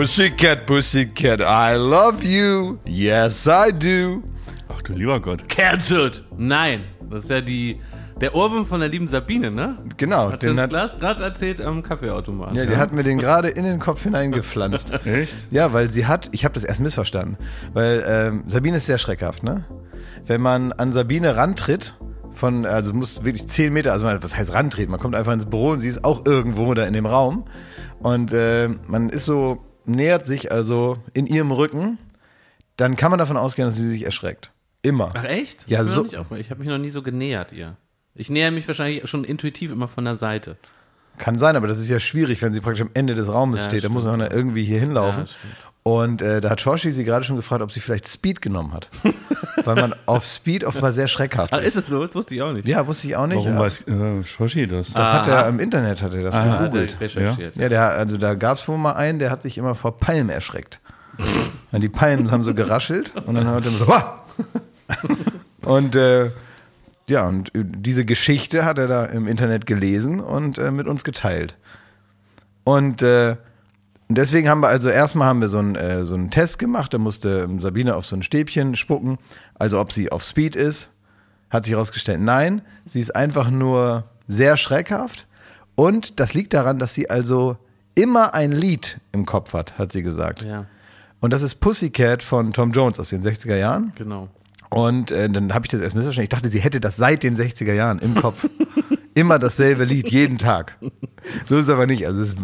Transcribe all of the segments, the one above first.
Pussycat, Pussycat, I love you. Yes, I do. Ach du lieber Gott. Cancelled! Nein, das ist ja die, der Ohrwurm von der lieben Sabine, ne? Genau, Hat sie den uns hat, Glas gerade erzählt am Kaffeeautomat. ja, die hat mir den gerade in den Kopf hineingepflanzt. Echt? Ja, weil sie hat, ich habe das erst missverstanden, weil ähm, Sabine ist sehr schreckhaft, ne? Wenn man an Sabine rantritt, von, also muss wirklich 10 Meter, also man, was heißt rantreten? Man kommt einfach ins Büro und sie ist auch irgendwo da in dem Raum. Und äh, man ist so, nähert sich also in ihrem Rücken, dann kann man davon ausgehen, dass sie sich erschreckt. Immer. Ach echt? Das Ja, so- nicht aufgefallen. ich habe mich noch nie so genähert ihr. Ich näher mich wahrscheinlich schon intuitiv immer von der Seite. Kann sein, aber das ist ja schwierig, wenn sie praktisch am Ende des Raumes Ja, steht. Da muss man ja irgendwie hier hinlaufen. Ja. Und äh, da hat Shoshi sie gerade schon gefragt, ob sie vielleicht Speed genommen hat. Weil man auf Speed offenbar sehr schreckhaft Ah, ist. ist es so? Das wusste ich auch nicht. Ja, wusste ich auch nicht. Warum Ja. weiß äh, Shoshi das? Das hat er im Internet hat er das Ah, hat er gegoogelt. recherchiert. Ja, der, also da gab es wohl mal einen, der hat sich immer vor Palmen erschreckt. Und die Palmen haben so geraschelt und dann hat er so, Wah! und äh, ja, und diese Geschichte hat er da im Internet gelesen und äh, mit uns geteilt. Und äh, deswegen haben wir also erstmal haben wir so einen, äh, so einen Test gemacht, da musste ähm, Sabine auf so ein Stäbchen spucken, also ob sie auf Speed ist. Hat sich herausgestellt, nein, sie ist einfach nur sehr schreckhaft. Und das liegt daran, dass sie also immer ein Lied im Kopf hat, hat sie gesagt. Ja, Und das ist Pussycat von Tom Jones aus den 60er Jahren. genau. Und äh, dann habe ich das erst missverstanden. Ich dachte, sie hätte das seit den 60er Jahren im Kopf. Immer dasselbe Lied, jeden Tag. So ist es aber nicht. Also es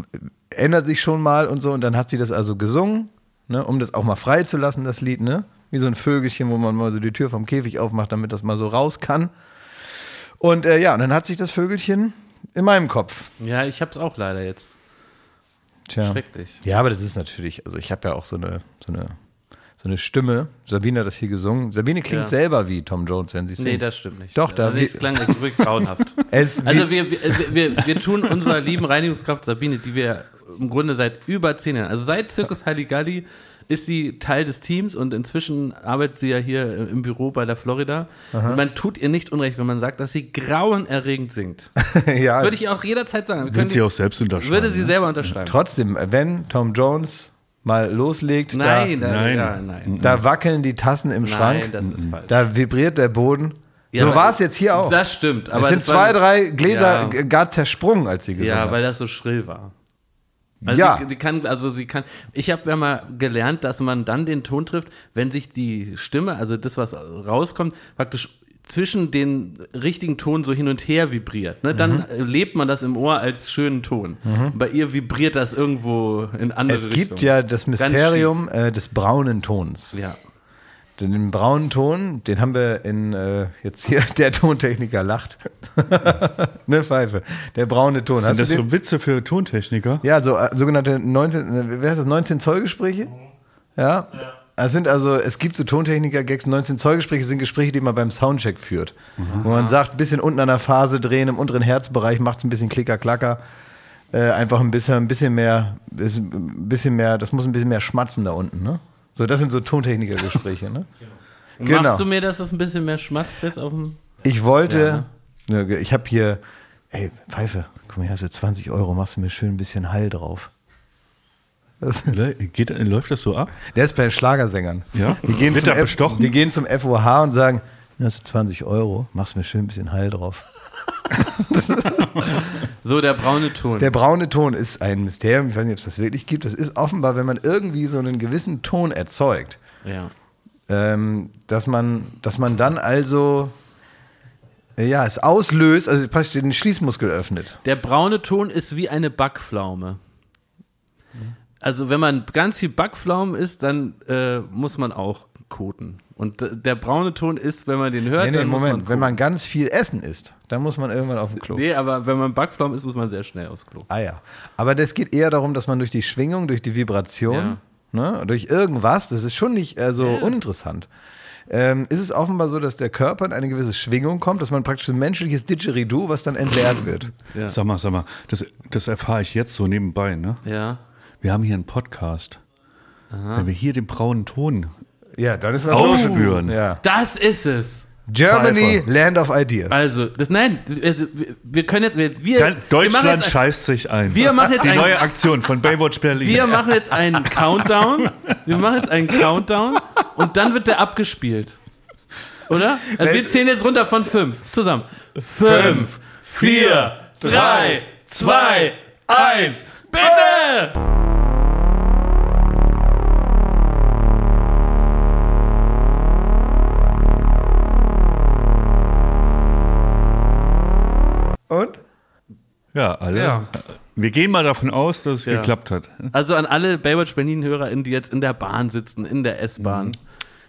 ändert sich schon mal und so. Und dann hat sie das also gesungen, ne, um das auch mal frei zu lassen, das Lied, ne? Wie so ein Vögelchen, wo man mal so die Tür vom Käfig aufmacht, damit das mal so raus kann. Und äh, ja, und dann hat sich das Vögelchen in meinem Kopf. Ja, ich hab's auch leider jetzt. Tja. Schrecklich. Ja, aber das ist natürlich, also ich habe ja auch so eine, so eine, so eine Stimme. Sabine hat das hier gesungen. Sabine klingt Ja. selber wie Tom Jones, wenn sie singt. Nee, das stimmt nicht. Doch, da- Also, es klang wirklich grauenhaft. Also wir, wir, wir, wir tun unserer lieben Reinigungskraft Sabine, die wir im Grunde seit über zehn Jahren, also seit Zirkus Halligalli ist sie Teil des Teams und inzwischen arbeitet sie ja hier im Büro bei der Florida. Und man tut ihr nicht unrecht, wenn man sagt, dass sie grauenerregend singt. ja, Würde ich auch jederzeit sagen. Wird sie auch selbst unterschreiben? würde sie ne? selber unterschreiben. Trotzdem, wenn Tom Jones mal loslegt, Nein, da, Nein. Ja, nein. da wackeln die Tassen im Schrank, Nein, das ist falsch. da vibriert der Boden. Ja, so war es jetzt hier auch. Das stimmt. Aber es sind zwei, drei Gläser Ja. gar zersprungen, als sie gesungen Ja, hat. weil das so schrill war. Also Ja. sie, sie kann, also sie kann. Ich habe ja mal gelernt, dass man dann den Ton trifft, wenn sich die Stimme, also das, was rauskommt, praktisch zwischen den richtigen Ton so hin und her vibriert. Ne? Dann äh, lebt man das im Ohr als schönen Ton. Bei ihr vibriert das irgendwo in andere es Richtungen. gibt ja das Mysterium äh, des braunen Tons. Ja. Den, den braunen Ton, den haben wir in, äh, jetzt hier, der Tontechniker lacht. ne Pfeife. Der braune Ton. Sind Hast das so Witze für Tontechniker? Ja, so äh, sogenannte 19, äh, wer heißt das, 19 Zoll Gespräche? Ja. Es sind also, es gibt so Tontechniker-Gags, 19 Zoll Gespräche sind Gespräche, die man beim Soundcheck führt. Wo man sagt, ein bisschen unten an der Phase drehen, im unteren Herzbereich macht es ein bisschen Klicker-Klacker. Äh, einfach ein bisschen, ein bisschen mehr, ein bisschen mehr, das muss ein bisschen mehr schmatzen da unten, ne? So, das sind so Tontechniker-Gespräche, ne? Genau. Machst du mir, dass das ein bisschen mehr schmatzt jetzt auf dem. Ich wollte, ne, ich habe hier, ey, Pfeife, guck mal, hier hast du 20 Euro, machst du mir schön ein bisschen Hall drauf. Geht, läuft das so ab? Der ist bei Schlagersängern. Ja? Die gehen, Wird zum F, bestochen? die gehen zum FOH und sagen, hast du 20 Euro, machst mir schön ein bisschen Hall drauf. So, der braune Ton. Der braune Ton ist ein Mysterium, ich weiß nicht, ob es das wirklich gibt. Das ist offenbar, wenn man irgendwie so einen gewissen Ton erzeugt, ja. ähm, dass, man, dass man dann also, äh, ja, es auslöst, also praktisch den Schließmuskel öffnet. Der braune Ton ist wie eine Backpflaume. Also wenn man ganz viel Backpflaumen isst, dann äh, muss man auch koten. Und der braune Ton ist, wenn man den hört, Nee, nee, dann muss Moment, man wenn man ganz viel Essen isst, dann muss man irgendwann auf dem Klo. Nee, aber wenn man Backpflaumen isst, muss man sehr schnell aufs Klo. Ah ja. Aber das geht eher darum, dass man durch die Schwingung, durch die Vibration, ne, durch irgendwas, das ist schon nicht äh, so uninteressant. Ähm, ist es offenbar so, dass der Körper in eine gewisse Schwingung kommt, dass man praktisch ein menschliches Didgeridoo, was dann entleert wird. Ja. Sag mal, sag mal, das, das erfahre ich jetzt so nebenbei, ne? Ja. Wir haben hier einen Podcast. Wenn wir hier den braunen Ton Ja, dann ist was aufspüren, Ja. Das ist es. Germany. Land of Ideas. Also, das, nein, also, wir- können jetzt, wir, wir, Ganz- wir Deutschland jetzt, scheißt sich ein. wir machen jetzt Die ein- neue Aktion von Baywatch Berlin. wir machen jetzt einen Countdown. Wir machen jetzt einen Countdown und dann wird der abgespielt. Oder? Also wir zählen jetzt runter von fünf. Zusammen. Fünf, vier, drei, zwei, eins. Bitte! Ja, alle. Ja. Wir gehen mal davon aus, dass es Ja. geklappt hat. Also an alle Baywatch Berlin-HörerInnen, die jetzt in der Bahn sitzen, in der S-Bahn.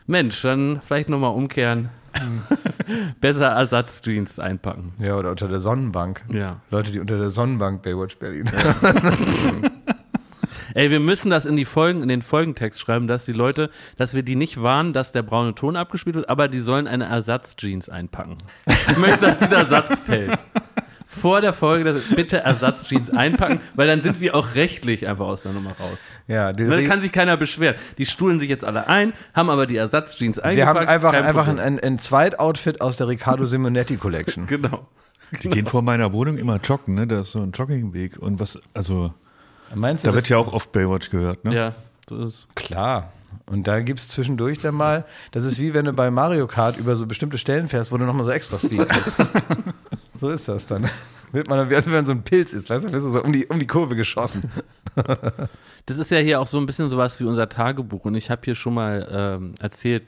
Mensch, dann vielleicht nochmal umkehren. Besser Ersatzstreams einpacken. Ja, oder unter der Sonnenbank. Ja. Leute, die unter der Sonnenbank Baywatch Berlin. Ey, wir müssen das in die Folgen, in den Folgentext schreiben, dass die Leute, dass wir die nicht warnen, dass der braune Ton abgespielt wird, aber die sollen eine Ersatzjeans einpacken. Ich möchte, dass dieser Satz fällt. Vor der Folge, dass bitte Ersatzjeans einpacken, weil dann sind wir auch rechtlich einfach aus der Nummer raus. Ja, die, Da kann sich keiner beschweren. Die stuhlen sich jetzt alle ein, haben aber die Ersatzjeans wir eingepackt. haben einfach, einfach ein, ein, ein Zweitoutfit aus der Riccardo Simonetti Collection. Genau. Die gehen vor meiner Wohnung immer joggen, ne? Da ist so ein Joggingweg. Und was, also, Meinst du, da das wird ja auch oft Baywatch gehört, ne? Ja, so ist Klar. Und da gibt es zwischendurch dann mal, das ist wie wenn du bei Mario Kart über so bestimmte Stellen fährst, wo du nochmal so extra Speed kriegst. so ist das dann. Wird man als wenn man so ein Pilz ist, weißt du, wirst du so um die, um die Kurve geschossen. Das ist ja hier auch so ein bisschen sowas wie unser Tagebuch. Und ich habe hier schon mal ähm, erzählt,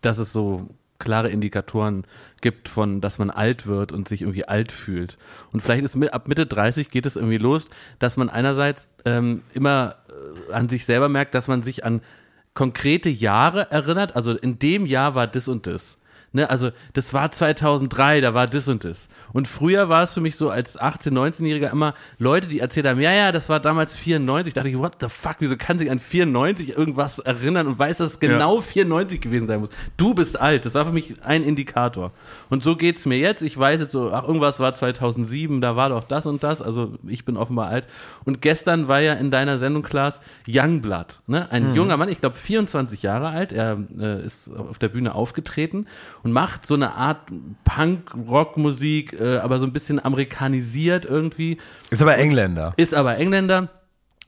dass es so klare Indikatoren gibt von, dass man alt wird und sich irgendwie alt fühlt. Und vielleicht ist mit, ab Mitte 30 geht es irgendwie los, dass man einerseits ähm, immer äh, an sich selber merkt, dass man sich an konkrete Jahre erinnert. Also in dem Jahr war das und das. Ne, also das war 2003, da war das und das. Und früher war es für mich so als 18-, 19-Jähriger immer Leute, die erzählt haben, ja, ja, das war damals 94. dachte ich, what the fuck, wieso kann sich an 94 irgendwas erinnern und weiß, dass es genau 94 gewesen sein muss? Du bist alt, das war für mich ein Indikator. Und so geht's mir jetzt. Ich weiß jetzt so, ach, irgendwas war 2007, da war doch das und das. Also ich bin offenbar alt. Und gestern war ja in deiner Sendung, Klaas, Youngblood. Ne? Ein junger Mann, ich glaube 24 Jahre alt. Er äh, ist auf der Bühne aufgetreten und macht so eine Art Punk-Rock-Musik, äh, aber so ein bisschen amerikanisiert irgendwie. Ist aber Engländer. Ist aber Engländer.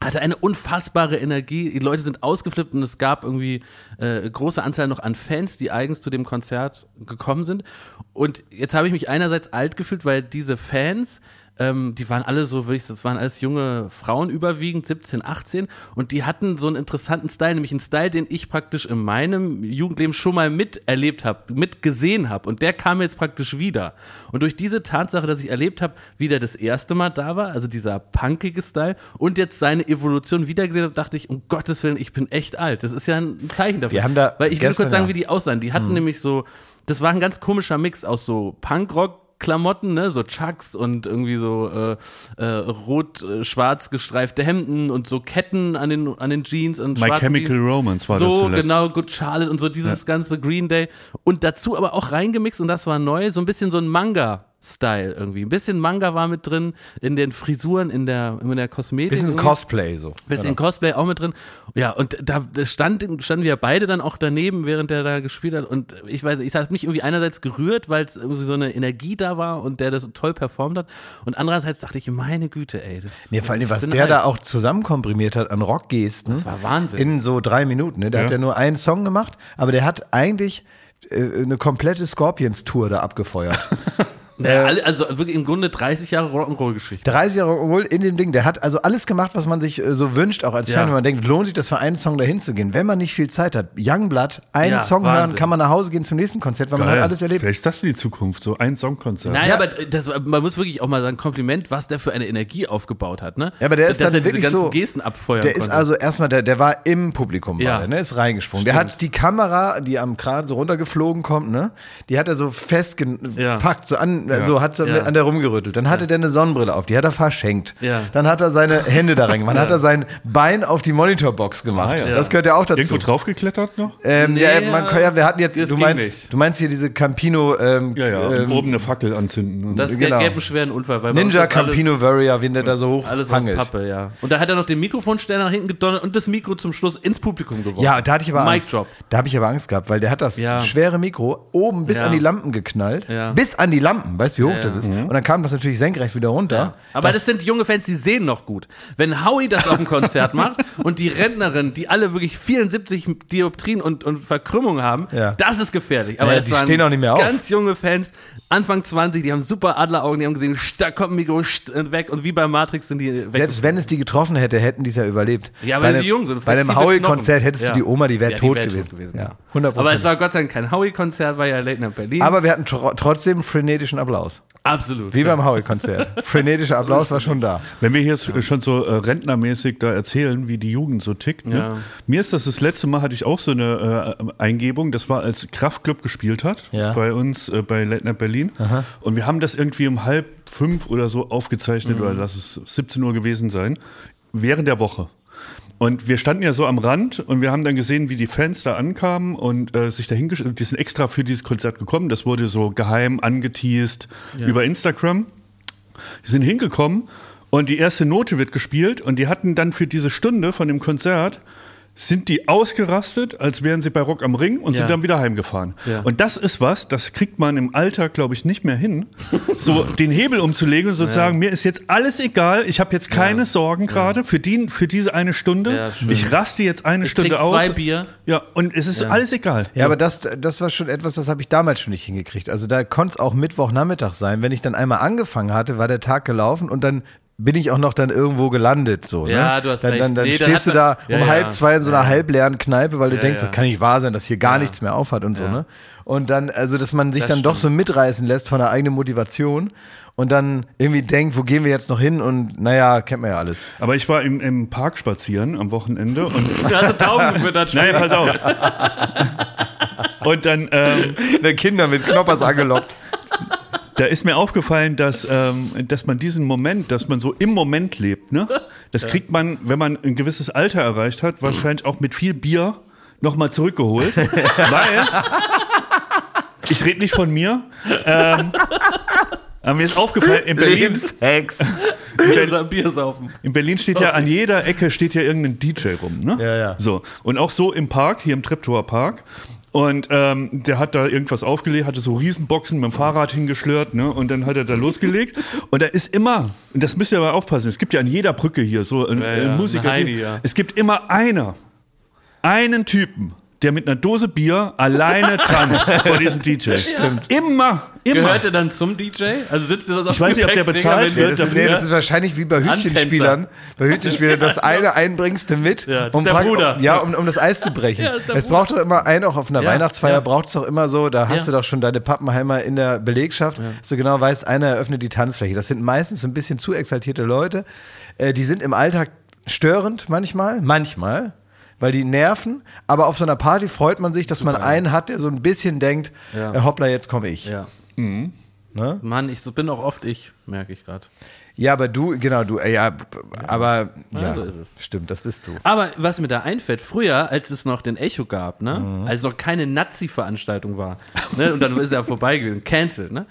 Hatte eine unfassbare Energie. Die Leute sind ausgeflippt und es gab irgendwie äh, große Anzahl noch an Fans, die eigens zu dem Konzert gekommen sind. Und jetzt habe ich mich einerseits alt gefühlt, weil diese Fans, ähm, die waren alle so, würde ich sagen, das waren alles junge Frauen überwiegend, 17, 18, und die hatten so einen interessanten Style, nämlich einen Style, den ich praktisch in meinem Jugendleben schon mal miterlebt habe, mitgesehen habe. Und der kam jetzt praktisch wieder. Und durch diese Tatsache, dass ich erlebt habe, wie der das erste Mal da war, also dieser punkige Style, und jetzt seine Evolution wiedergesehen habe, dachte ich, um Gottes Willen, ich bin echt alt. Das ist ja ein Zeichen dafür. Wir haben da Weil ich will kurz sagen, ja. wie die aussahen. Die hatten nämlich so, das war ein ganz komischer Mix aus so Punkrock, Klamotten, ne, so Chucks und irgendwie so äh, äh, rot-schwarz gestreifte Hemden und so Ketten an den an den Jeans und My Chemical Jeans. Romance war das so genau Good Charlotte und so dieses ganze Green Day. Und dazu aber auch reingemixt und das war neu, so ein bisschen so ein Manga Style irgendwie. Ein bisschen Manga war mit drin in den Frisuren, in der in der Kosmetik. Bisschen irgendwie. Cosplay so. Bisschen Cosplay auch mit drin. Ja, und da stand, standen wir beide dann auch daneben, während der da gespielt hat. Und ich weiß, es hat mich irgendwie einerseits gerührt, weil es irgendwie so eine Energie da war und der das toll performt hat. Und andererseits dachte ich, meine Güte, ey. Das, Nee, vor allem, ich was der alt. da auch zusammenkomprimiert hat an Rockgesten. Das war Wahnsinn. In so drei Minuten. Ne? Der hat ja nur einen Song gemacht, aber der hat eigentlich äh, eine komplette Scorpions-Tour da abgefeuert. Naja, alle- also wirklich im Grunde 30 Jahre Rock'n'Roll-Geschichte. 30 Jahre Rock'n'Roll in dem Ding. Der hat also alles gemacht, was man sich äh, so wünscht, auch als Ja. Fan, wenn man denkt, lohnt sich das für einen Song dahin zu gehen. Wenn man nicht viel Zeit hat, Youngblood, einen Ja, Song hören, Wahnsinn. kann man nach Hause gehen zum nächsten Konzert, weil man hat alles erlebt. Vielleicht ist das die Zukunft, so ein Songkonzert. Nein, aber das, man muss wirklich auch mal sagen, Kompliment, was der für eine Energie aufgebaut hat, ne? Ja, aber der ist Dass dann er diese wirklich ganzen so, Gesten abfeuern Der konnte. ist also erstmal, der, der war im Publikum, Ja. der, ne? ist reingesprungen. Der Stimmt. hat die Kamera, die am Kran so runtergeflogen kommt, ne? die hat er so festgepackt, Ja. so an und äh, so hat so Ja. an der rumgerüttelt. Dann hatte der eine Sonnenbrille auf, die hat er verschenkt. Ja. Dann hat er seine Hände da rein gemacht. Dann hat er sein Bein auf die Monitorbox gemacht. Ah, ja. Das gehört ja auch dazu. Irgendwo draufgeklettert noch? Ähm, Nee, ja, man, ja. ja, wir hatten jetzt, du meinst, du meinst hier diese Campino, ähm, Ja, ja. ähm, oben eine Fackel anzünden. Und Das Genau. gäbe einen schweren Unfall. Weil Ninja Campino Warrior, wie der da so hoch Alles aus hangelt. Pappe, ja. Und da hat er noch den Mikrofonständer nach hinten gedonnert und das Mikro zum Schluss ins Publikum geworfen. Ja, da hatte ich aber Mic Angst. Drop. Da habe ich aber Angst gehabt, weil der hat das Ja. schwere Mikro oben bis Ja. an die Lampen geknallt. Ja. Bis an die Lampen. Weißt du, wie hoch Ja, das ja. ist? Und dann kam das natürlich senkrecht wieder runter. Aber das, sind junge Fans, die sehen noch gut. Wenn Howie das auf dem Konzert macht und die Rentnerin, die alle wirklich 74 Dioptrien und, und Verkrümmungen haben, Ja. das ist gefährlich. Aber Ja, die waren stehen auch nicht mehr auf. ganz junge Fans, Anfang 20, die haben super Adleraugen, die haben gesehen, da kommt ein Mikro und weg und wie bei Matrix sind die weg. Selbst wenn es die getroffen hätte, hätten die es ja überlebt. Ja, weil sie jung sind. Bei einem Howie-Konzert hättest Ja. du die Oma, die wäre Ja, tot, wär gewesen. ja. 100 Aber es war Gott sei Dank kein Howie-Konzert, war ja Late Night Berlin. Aber wir hatten tro trotzdem frenetischen Applaus. Absolut. Wie beim Howie-Konzert. Frenetischer Applaus war schon da. Wenn wir hier schon so äh, rentnermäßig da erzählen, wie die Jugend so tickt, ne? Ja. mir ist das das letzte Mal, hatte ich auch so eine äh, Eingebung, das war als Kraftclub gespielt hat, Ja. bei uns äh, bei Night Berlin. Und wir haben das irgendwie um halb fünf oder so aufgezeichnet, oder lass es 17 Uhr gewesen sein, während der Woche. Und wir standen ja so am Rand und wir haben dann gesehen, wie die Fans da ankamen und äh, sich dahingestellt, die sind extra für dieses Konzert gekommen. Das wurde so geheim angeteased über Instagram. Die sind hingekommen und die erste Note wird gespielt und die hatten dann für diese Stunde von dem Konzert sind die ausgerastet, als wären sie bei Rock am Ring und Ja. sind dann wieder heimgefahren. Ja. Und das ist was, das kriegt man im Alltag, glaube ich, nicht mehr hin, so den Hebel umzulegen und so zu sagen, mir ist jetzt alles egal, ich habe jetzt keine Sorgen gerade für, die, für diese eine Stunde, Ja, ich raste jetzt eine Ich Stunde trink aus. zwei Bier. Ja, und es ist alles egal. Ja, aber das, das war schon etwas, das habe ich damals schon nicht hingekriegt. Also da konnte es auch Mittwochnachmittag sein. Wenn ich dann einmal angefangen hatte, war der Tag gelaufen und dann bin ich auch noch dann irgendwo gelandet. So, ne? Ja, du hast dann, recht. Dann, dann Nee, dann stehst du hat da man- um Ja, halb zwei in so einer Ja. halbleeren Kneipe, weil du Ja, denkst, ja. das kann nicht wahr sein, dass hier gar Ja. nichts mehr aufhat und so. Ne? Und dann, also dass man sich Das dann doch stimmt. so mitreißen lässt von der eigenen Motivation und dann irgendwie denkt, wo gehen wir jetzt noch hin und naja, kennt man ja alles. Aber ich war im, im Park spazieren am Wochenende und Da hast du Tauben gefüttert. Nein, pass auf. Und dann, ähm, Der Kinder mit Knoppers angelockt. Da ist mir aufgefallen, dass, ähm, dass man diesen Moment, dass man so im Moment lebt, ne? Das kriegt man, wenn man ein gewisses Alter erreicht hat, wahrscheinlich auch mit viel Bier nochmal zurückgeholt. weil, ich rede nicht von mir, ähm, aber mir ist aufgefallen, in Berlin, Lebenshex. Bier, Bier saufen. in Berlin steht ja an jeder Ecke steht ja irgendein DJ rum, ne? Ja, ja. So. Und auch so im Park, hier im Treptower Park. Und ähm, der hat da irgendwas aufgelegt, hatte so Riesenboxen mit dem Fahrrad hingeschlört, ne? Und dann hat er da losgelegt. Und da ist immer, und das müsst ihr aber aufpassen, es gibt ja an jeder Brücke hier so ein, Ja, äh, ja, Musiker. eine Heidi, die- ja. Es gibt immer einer, einen Typen, der mit einer Dose Bier alleine tanzt vor diesem DJ. Stimmt. Immer, immer. Gehört er dann zum DJ? Also sitzt er das auf Ich weiß nicht, ob der bezahlt wird die- Das ist, nee, das ist wahrscheinlich wie bei Hütchenspielern. Bei Hütchenspielern, das eine einbringst du mit, Ja, das um, ist der prakt- Bruder. Ja, um, um das Eis zu brechen. Ja, es Bruder. braucht doch immer einen, auch auf einer Ja, Weihnachtsfeier ja. braucht es doch immer so, da hast Ja. du doch schon deine Pappenheimer in der Belegschaft, dass du genau weißt, einer eröffnet die Tanzfläche. Das sind meistens so ein bisschen zu exaltierte Leute. Äh, die sind im Alltag störend manchmal, manchmal. Weil die nerven, aber auf so einer Party freut man sich, dass man einen hat, der so ein bisschen denkt, Ja. äh, hoppla, jetzt komme ich. Ja. Ne? Mann, ich bin auch oft ich, merke ich gerade. Ja, aber du, genau, du, äh, ja, aber ja, so ist es. stimmt, das bist du. Aber was mir da einfällt, früher, als es noch den Echo gab, ne, Mhm. als noch keine Nazi-Veranstaltung war, ne, und dann ist er vorbei gewesen, cancelled, ne,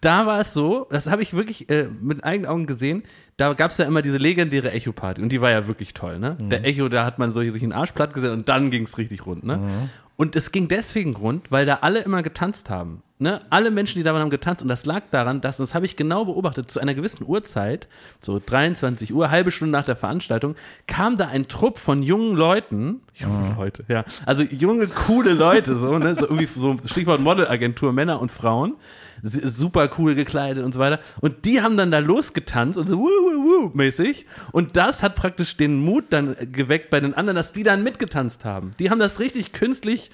da war es so, das habe ich wirklich äh, mit eigenen Augen gesehen, da gab es ja immer diese legendäre Echo-Party und die war ja wirklich toll, ne? Mhm. Der Echo, da hat man so sich einen Arsch platt gesetzt und dann ging es richtig rund, ne? Mhm. Und es ging deswegen rund, weil da alle immer getanzt haben. Ne? Alle Menschen, die da waren, haben getanzt. Und das lag daran, dass, das habe ich genau beobachtet, zu einer gewissen Uhrzeit, so 23 Uhr, halbe Stunde nach der Veranstaltung, kam da ein Trupp von jungen Leuten, junge Leute, ja, also junge, coole Leute, so, ne? so irgendwie so Stichwort Modelagentur, Männer und Frauen, super cool gekleidet und so weiter. Und die haben dann da losgetanzt und so wuh, wuh, wuh mäßig. Und das hat praktisch den Mut dann geweckt bei den anderen, dass die dann mitgetanzt haben. Die haben das richtig künstlich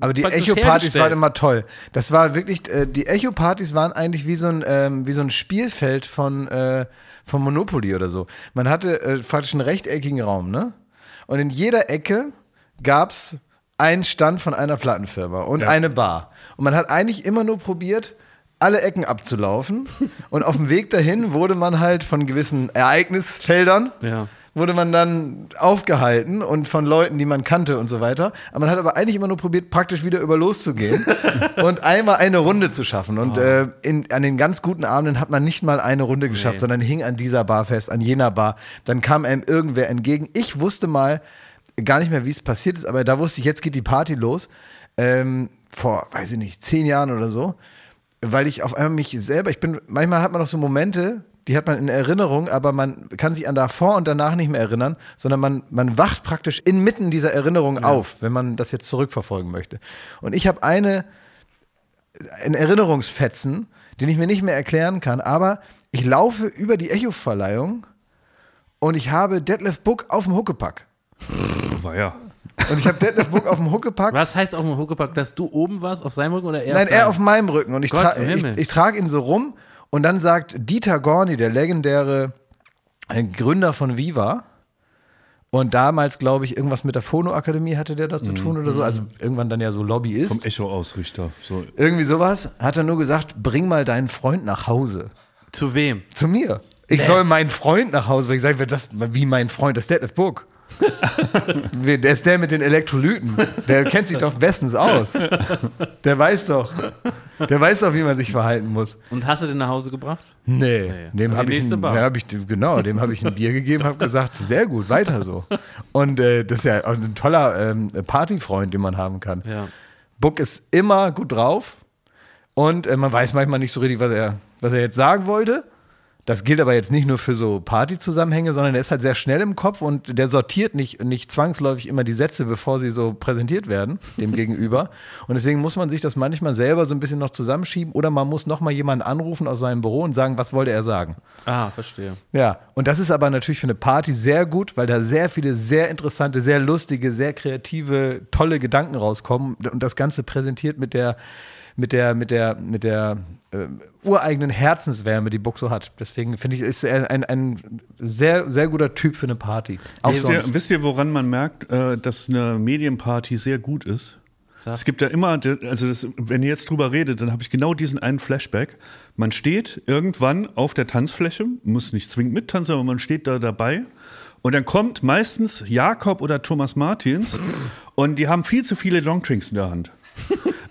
Aber die Echo-Partys waren immer toll. Das war wirklich, äh, die Echo-Partys waren eigentlich wie so ein, ähm, wie so ein Spielfeld von, äh, von Monopoly oder so. Man hatte äh, praktisch einen rechteckigen Raum, ne? Und in jeder Ecke gab's einen Stand von einer Plattenfirma und eine Bar. Und man hat eigentlich immer nur probiert, alle Ecken abzulaufen. Und auf dem Weg dahin wurde man halt von gewissen Ereignisfeldern Ja. wurde man dann aufgehalten und von Leuten, die man kannte und so weiter. Aber man hat aber eigentlich immer nur probiert, praktisch wieder über loszugehen und einmal eine Runde zu schaffen. Und äh, in, an den ganz guten Abenden hat man nicht mal eine Runde geschafft, Nee. sondern hing an dieser Bar fest, an jener Bar. Dann kam einem irgendwer entgegen. Ich wusste mal gar nicht mehr, wie es passiert ist, aber da wusste ich, jetzt geht die Party los. Ähm, vor, weiß ich nicht, zehn Jahren oder so weil ich auf einmal mich selber, ich bin, manchmal hat man noch so Momente, die hat man in Erinnerung, aber man kann sich an davor und danach nicht mehr erinnern, sondern man, man wacht praktisch inmitten dieser Erinnerung auf, wenn man das jetzt zurückverfolgen möchte. Und ich habe eine, einen Erinnerungsfetzen, den ich mir nicht mehr erklären kann, aber ich laufe über die Echo-Verleihung und ich habe Detlef Book auf dem Huckepack. War ja. Und ich habe Detlef Book auf dem Huckepack Was heißt auf dem Huckepack, dass du oben warst, auf seinem Rücken oder er Nein, auf er auf meinem Rücken. Und ich, Gott tra ich, ich trage ihn so rum. Und dann sagt Dieter Gorni, der legendäre äh, Gründer von Viva, und damals, glaube ich, irgendwas mit der Phonoakademie hatte der da zu tun oder so. Also irgendwann dann ja so Lobbyist. Vom Echo-Ausrichter. So. Irgendwie sowas. Hat er nur gesagt, bring mal deinen Freund nach Hause. Zu wem? Zu mir. Ich soll meinen Freund nach Hause bringen. Ich sage, das wie mein Freund, das ist Detlef Book. der ist der mit den Elektrolyten. Der kennt sich doch bestens aus. Der weiß doch. Der weiß doch, wie man sich verhalten muss. Und hast du den nach Hause gebracht? Nee, dem Die habe ich, nächste ein- hab ich, genau, dem habe ich ein Bier gegeben, habe gesagt, sehr gut, weiter so. Und äh, das ist ja ein toller ähm, Partyfreund, den man haben kann. Ja. Buck ist immer gut drauf und äh, man weiß manchmal nicht so richtig, was er, was er jetzt sagen wollte. Das gilt aber jetzt nicht nur für so Partyzusammenhänge, sondern er ist halt sehr schnell im Kopf und der sortiert nicht, nicht zwangsläufig immer die Sätze, bevor sie so präsentiert werden, dem Gegenüber. Und deswegen muss man sich das manchmal selber so ein bisschen noch zusammenschieben oder man muss nochmal jemanden anrufen aus seinem Büro und sagen, was wollte er sagen. Ah, verstehe. Ja, und das ist aber natürlich für eine Party sehr gut, weil da sehr viele sehr interessante, sehr lustige, sehr kreative, tolle Gedanken rauskommen und das Ganze präsentiert mit der mit der mit der mit der äh, ureigenen Herzenswärme, die Buck so hat. Deswegen finde ich, ist er ein, ein sehr sehr guter Typ für eine Party. Auch Wisst ihr, wisst ihr, woran man merkt, äh, dass eine Medienparty sehr gut ist? Sag. Es gibt ja immer, also das, wenn ihr jetzt drüber redet, dann habe ich genau diesen einen Flashback. Man steht irgendwann auf der Tanzfläche, muss nicht zwingend mittanzen, aber man steht da dabei. Und dann kommt meistens Jakob oder Thomas Martins und die haben viel zu viele Longdrinks in der Hand.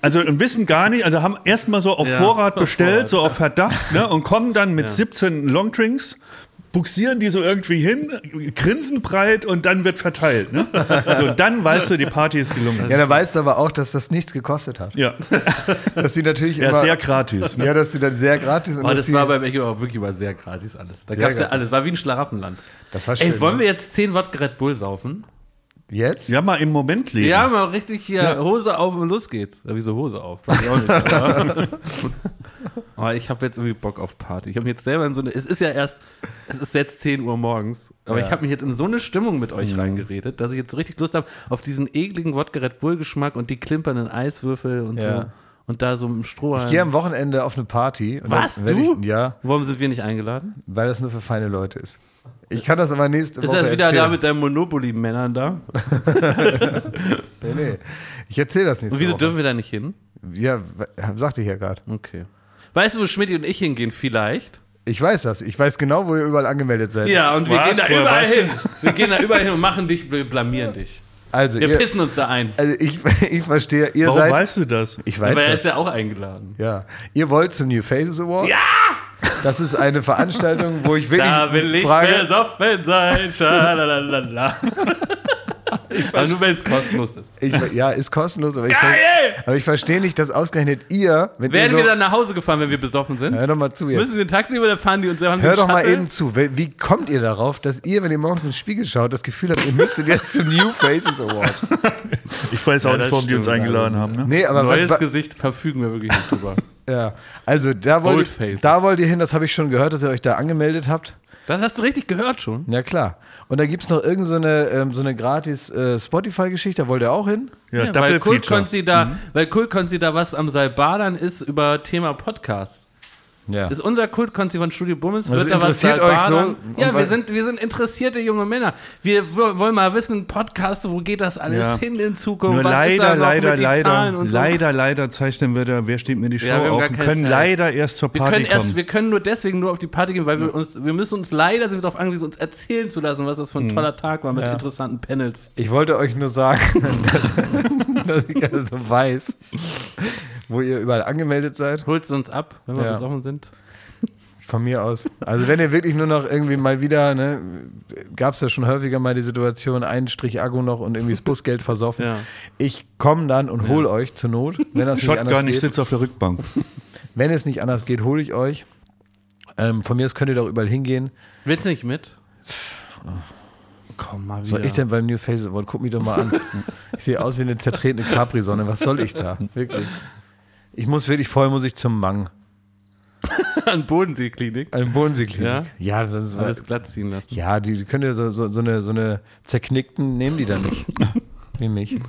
Also und wissen gar nicht, also haben erstmal so auf Ja, Vorrat auf bestellt, Vorrat. so auf Verdacht, ne, und kommen dann mit 17 Longdrinks, buxieren die so irgendwie hin, grinsen breit und dann wird verteilt. Ne? Also dann weißt du, die Party ist gelungen. ja, da weißt du aber auch, dass das nichts gekostet hat. Ja, Dass die natürlich ja immer sehr gratis. Ne? ja, dass die dann sehr gratis und dass das war beim Echo auch wirklich mal sehr gratis alles. Da gab es ja alles. War wie ein Schlaraffenland. Das war schön, Ey, wollen ne? wir jetzt 10 Wodka Red Bull saufen? Jetzt Ja, mal im Moment leben. Ja, mal richtig hier Hose auf und los geht's. Ja, wieso Hose auf? Weiß ich auch nicht. aber- Aber ich habe jetzt irgendwie Bock auf Party. Ich habe mich jetzt selber in so eine. Es ist ja erst. Es ist jetzt 10 Uhr morgens. Aber Ja. ich habe mich jetzt in so eine Stimmung mit euch reingeredet, dass ich jetzt so richtig Lust habe auf diesen ekligen Wodka Red Bull Geschmack und die klimpernden Eiswürfel und Ja. so. Und da so im Strohhalm. Ich gehe am Wochenende auf eine Party. und Was, dann du? Ich, ja, Warum sind wir nicht eingeladen? weil das nur für feine Leute ist. Ich kann das aber nächste Ist Woche das wieder erzählen. da mit deinen Monopoly-Männern da? Nee, nee. Ich erzähle das nächste Und wieso Woche. dürfen wir da nicht hin? Ja, sagte ich ja gerade. Okay. Weißt du, wo Schmidt und ich hingehen? Vielleicht. Ich weiß das. Ich weiß genau, wo ihr überall angemeldet seid. Ja, und wir Was? gehen da überall hin. Wir gehen da überall hin und machen dich, wir blamieren dich. Also, Wir ihr, pissen uns da ein. also ich, ich verstehe, ihr Warum seid. weißt du das? ich weiß Aber er das. ist ja auch eingeladen. Ja. Ihr wollt zum New Faces Award? Ja! Das ist eine Veranstaltung, wo ich wirklich Da will ich frage. besoffen sein. Schalalala. Aber nur wenn es kostenlos ist. Ich, ja, ist kostenlos, aber ich, aber ich verstehe nicht, dass ausgerechnet ihr, wenn Werden ihr so, wir dann nach Hause gefahren, wenn wir besoffen sind? Hör doch mal zu jetzt. Müssen wir ein Taxi oder fahren die uns selber? Hör doch mal Shuttle? eben zu. Wie, kommt ihr darauf, dass ihr, wenn ihr morgens in den Spiegel schaut, das Gefühl habt, ihr müsstet jetzt zum New Faces Award? Ich weiß auch Ja, nicht, warum die uns eingeladen also. haben. Ne? Nee, aber Neues was, Gesicht verfügen wir wirklich nicht drüber. Ja, also da wollt, da wollt ihr hin, das habe ich schon gehört, dass ihr euch da angemeldet habt. Das hast du richtig gehört schon. Ja, klar. Und da gibt es noch irgendeine so eine, ähm, so eine gratis äh, Spotify-Geschichte, da wollt ihr auch hin? Ja, Ja, weil Kult Feature. Konzi da, weil Kult Konzi da was am Salbadern ist über Thema Podcast. Ja. Ist unser Kultkonzi von Studio Bummens. Das Wird da was euch so? Ja, wir sind, wir sind interessierte junge Männer. Wir wollen mal wissen, Podcast, wo geht das alles Ja. hin in Zukunft? Nur was ist da leider, noch leider, leider, Zahlen und so? leider, leider zeichnen wir da, wer steht mir die Show Ja, wir auf keine können Zeit. leider erst zur Wir Party können, erst, kommen. wir können nur deswegen nur auf die Party gehen, weil wir uns, wir müssen uns leider sind wir darauf angewiesen, uns erzählen zu lassen, was das für ein Mhm. toller Tag war mit interessanten Panels. Ich wollte euch nur sagen, dass ich also weiß, wo ihr überall angemeldet seid. Holst du uns ab, wenn wir Ja. besoffen sind? Von mir aus. Also wenn ihr wirklich nur noch irgendwie mal wieder, ne, gab es ja schon häufiger mal die Situation, ein Strich Akku noch und irgendwie das Busgeld versoffen. Ja. Ich komme dann und hole euch zur Not, wenn das nicht anders Shotgun, ich geht. sitze auf der Rückbank. Wenn es nicht anders geht, hole ich euch. Ähm, von mir aus könnt ihr doch überall hingehen. Willst du nicht mit? Komm mal wieder. Was soll ich denn beim New Face Award? Guck mich doch mal an. Ich sehe aus wie eine zertretene Capri-Sonne. Was soll ich da? Wirklich. Ich muss wirklich, vorher muss ich zum Mang. An Bodenseeklinik. Eine Bodenseeklinik. Ja? Ja, das war, Alles glatt ziehen lassen. ja die, die können ja so, so, so, eine, so eine zerknickten, nehmen die dann nicht. Wie mich.